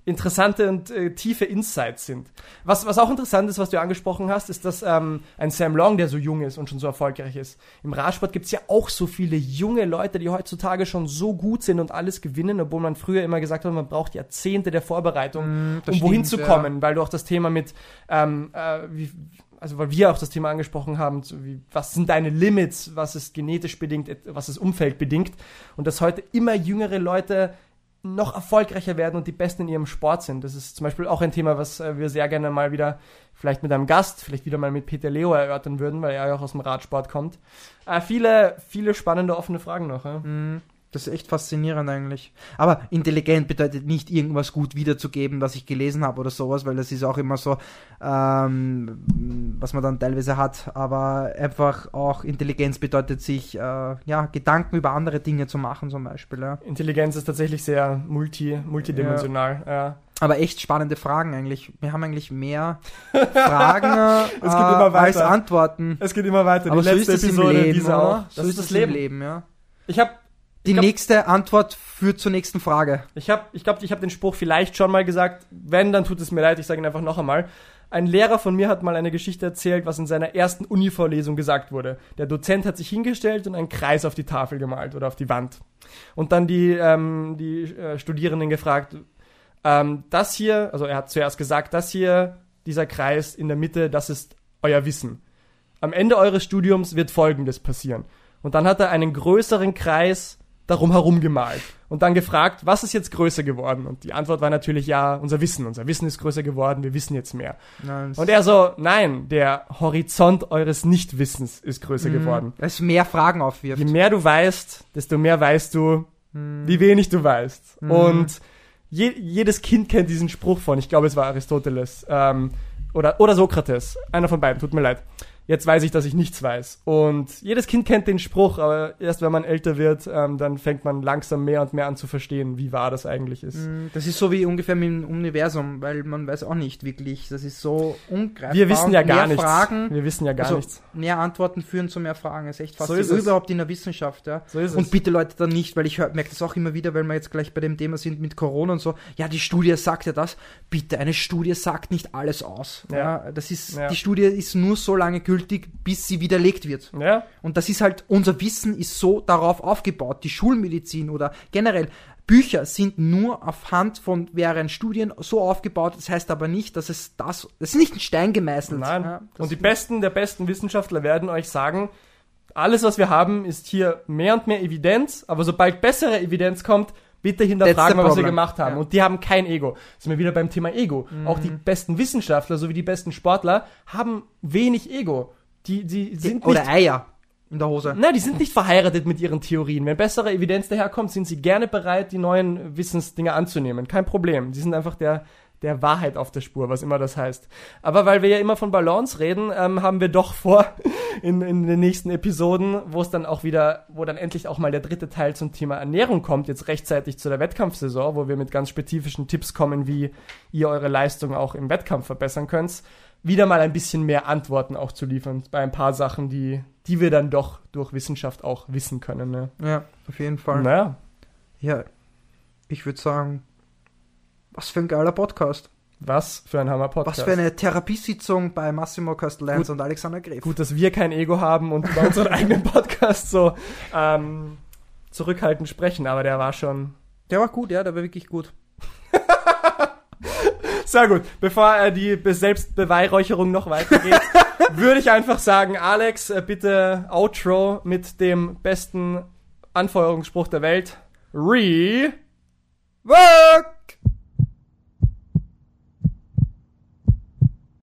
interessante und äh, tiefe Insights sind. Was, was auch interessant ist, was du angesprochen hast, ist, dass ähm, ein Sam Long, der so jung ist und schon so erfolgreich ist. Im Radsport gibt's ja auch so viele junge Leute, die heutzutage schon so gut sind und alles gewinnen, obwohl man früher immer gesagt hat, man braucht Jahrzehnte der Vorbereitung,
Mm,
um wohin
stimmt,
zu kommen, weil du auch das Thema mit, ähm, äh, wie, also weil wir auch das Thema angesprochen haben, so wie, was sind deine Limits, was ist genetisch bedingt, was ist umfeldbedingt und dass heute immer jüngere Leute noch erfolgreicher werden und die Besten in ihrem Sport sind. Das ist zum Beispiel auch ein Thema, was äh, wir sehr gerne mal wieder, vielleicht mit einem Gast, vielleicht wieder mal mit Peter Leo erörtern würden, weil er ja auch aus dem Radsport kommt. Äh, viele, viele spannende offene Fragen noch. Ja?
Mhm. Das ist echt faszinierend eigentlich. Aber intelligent bedeutet nicht irgendwas gut wiederzugeben, was ich gelesen habe oder sowas, weil das ist auch immer so, ähm, was man dann teilweise hat. Aber einfach auch Intelligenz bedeutet sich, äh, ja, Gedanken über andere Dinge zu machen zum Beispiel. Ja.
Intelligenz ist tatsächlich sehr multi, multidimensional. Ja.
Aber echt spannende Fragen eigentlich. Wir haben eigentlich mehr Fragen äh,
Es geht immer
als. Antworten.
Es geht immer weiter.
Aber
die
so
letzte
im
Episode,
Leben,
diese auch.
So
Das
ist
ist das
es
Leben.
Leben, ja.
Ich habe
Die
glaub-
nächste Antwort führt zur nächsten Frage.
Ich habe ich glaub, ich hab den Spruch vielleicht schon mal gesagt. Wenn, dann tut es mir leid. Ich sage ihn einfach noch einmal. Ein Lehrer von mir hat mal eine Geschichte erzählt, was in seiner ersten Uni-Vorlesung gesagt wurde. Der Dozent hat sich hingestellt und einen Kreis auf die Tafel gemalt oder auf die Wand. Und dann die, ähm, die äh, Studierenden gefragt, ähm, das hier, also er hat zuerst gesagt, das hier, dieser Kreis in der Mitte, das ist euer Wissen. Am Ende eures Studiums wird Folgendes passieren. Und dann hat er einen größeren Kreis darum herum gemalt und dann gefragt, was ist jetzt größer geworden? Und die Antwort war natürlich ja, unser Wissen. Unser Wissen ist größer geworden, wir wissen jetzt mehr.
Nein,
Und er so, nein, der Horizont eures Nichtwissens ist größer geworden.
Es mehr Fragen aufwirft.
Je mehr du weißt, desto mehr weißt du, wie wenig du weißt. Und je, jedes Kind kennt diesen Spruch von, ich glaube, es war Aristoteles ähm, oder, oder Sokrates, einer von beiden, tut mir leid. Jetzt weiß ich, dass ich nichts weiß. Und jedes Kind kennt den Spruch, aber erst wenn man älter wird, ähm, dann fängt man langsam mehr und mehr an zu verstehen, wie wahr das eigentlich ist.
Mm, Das ist so wie ungefähr mit dem Universum, weil man weiß auch nicht wirklich. Das ist so ungreifbar.
Wir wissen ja gar nichts.
Fragen,
Wir wissen ja gar
also
nichts.
mehr Antworten führen zu mehr Fragen. Das ist echt fast
So ist es.
überhaupt in der Wissenschaft, ja.
So ist es.
Und bitte Leute dann nicht, weil ich merke das auch immer wieder, weil wir jetzt gleich bei dem Thema sind mit Corona und so. Ja, die Studie sagt ja das. Bitte, eine Studie sagt nicht alles aus.
Ja.
Ja. das ist,
Ja.
die Studie ist nur so lange gültig, bis sie widerlegt wird.
Ja?
Und das ist halt, unser Wissen ist so darauf aufgebaut. Die Schulmedizin oder generell Bücher sind nur aufhand von mehreren Studien so aufgebaut. Das heißt aber nicht, dass es das, das ist nicht in Stein gemeißelt.
Nein.
Ja,
und die besten der besten Wissenschaftler werden euch sagen, alles, was wir haben, ist hier mehr und mehr Evidenz, aber sobald bessere Evidenz kommt, bitte hinterfragen was wir
problem.
gemacht haben.
Ja.
Und die haben kein Ego. Sind wir wieder beim Thema Ego. Auch die besten Wissenschaftler sowie die besten Sportler haben wenig Ego. Die, die sind nicht
oder Eier in der Hose.
Na, die sind nicht verheiratet mit ihren Theorien. Wenn bessere Evidenz daherkommt, sind sie gerne bereit, die neuen Wissensdinge anzunehmen. Kein Problem. Die sind einfach der, der Wahrheit auf der Spur, was immer das heißt. Aber weil wir ja immer von Balance reden, ähm, haben wir doch vor, in, in den nächsten Episoden, wo es dann auch wieder, wo dann endlich auch mal der dritte Teil zum Thema Ernährung kommt, jetzt rechtzeitig zu der Wettkampfsaison, wo wir mit ganz spezifischen Tipps kommen, wie ihr eure Leistung auch im Wettkampf verbessern könnt, wieder mal ein bisschen mehr Antworten auch zu liefern bei ein paar Sachen, die, die wir dann doch durch Wissenschaft auch wissen können. Ne?
Ja, auf jeden Fall.
Naja,
Ja, ich würde sagen, was für ein geiler Podcast.
was für ein Hammer-Podcast.
Was für eine Therapiesitzung bei Massimo Castellans und Alexander Greff.
Gut, dass wir kein Ego haben und über unseren eigenen Podcast so ähm, zurückhaltend sprechen, aber der war schon
Der war gut, ja, der war wirklich gut.
Sehr gut. Bevor äh, die Be Selbstbeweihräucherung noch weitergeht, würde ich einfach sagen, Alex, äh, bitte Outro mit dem besten Anfeuerungsspruch der Welt. Re.
Work!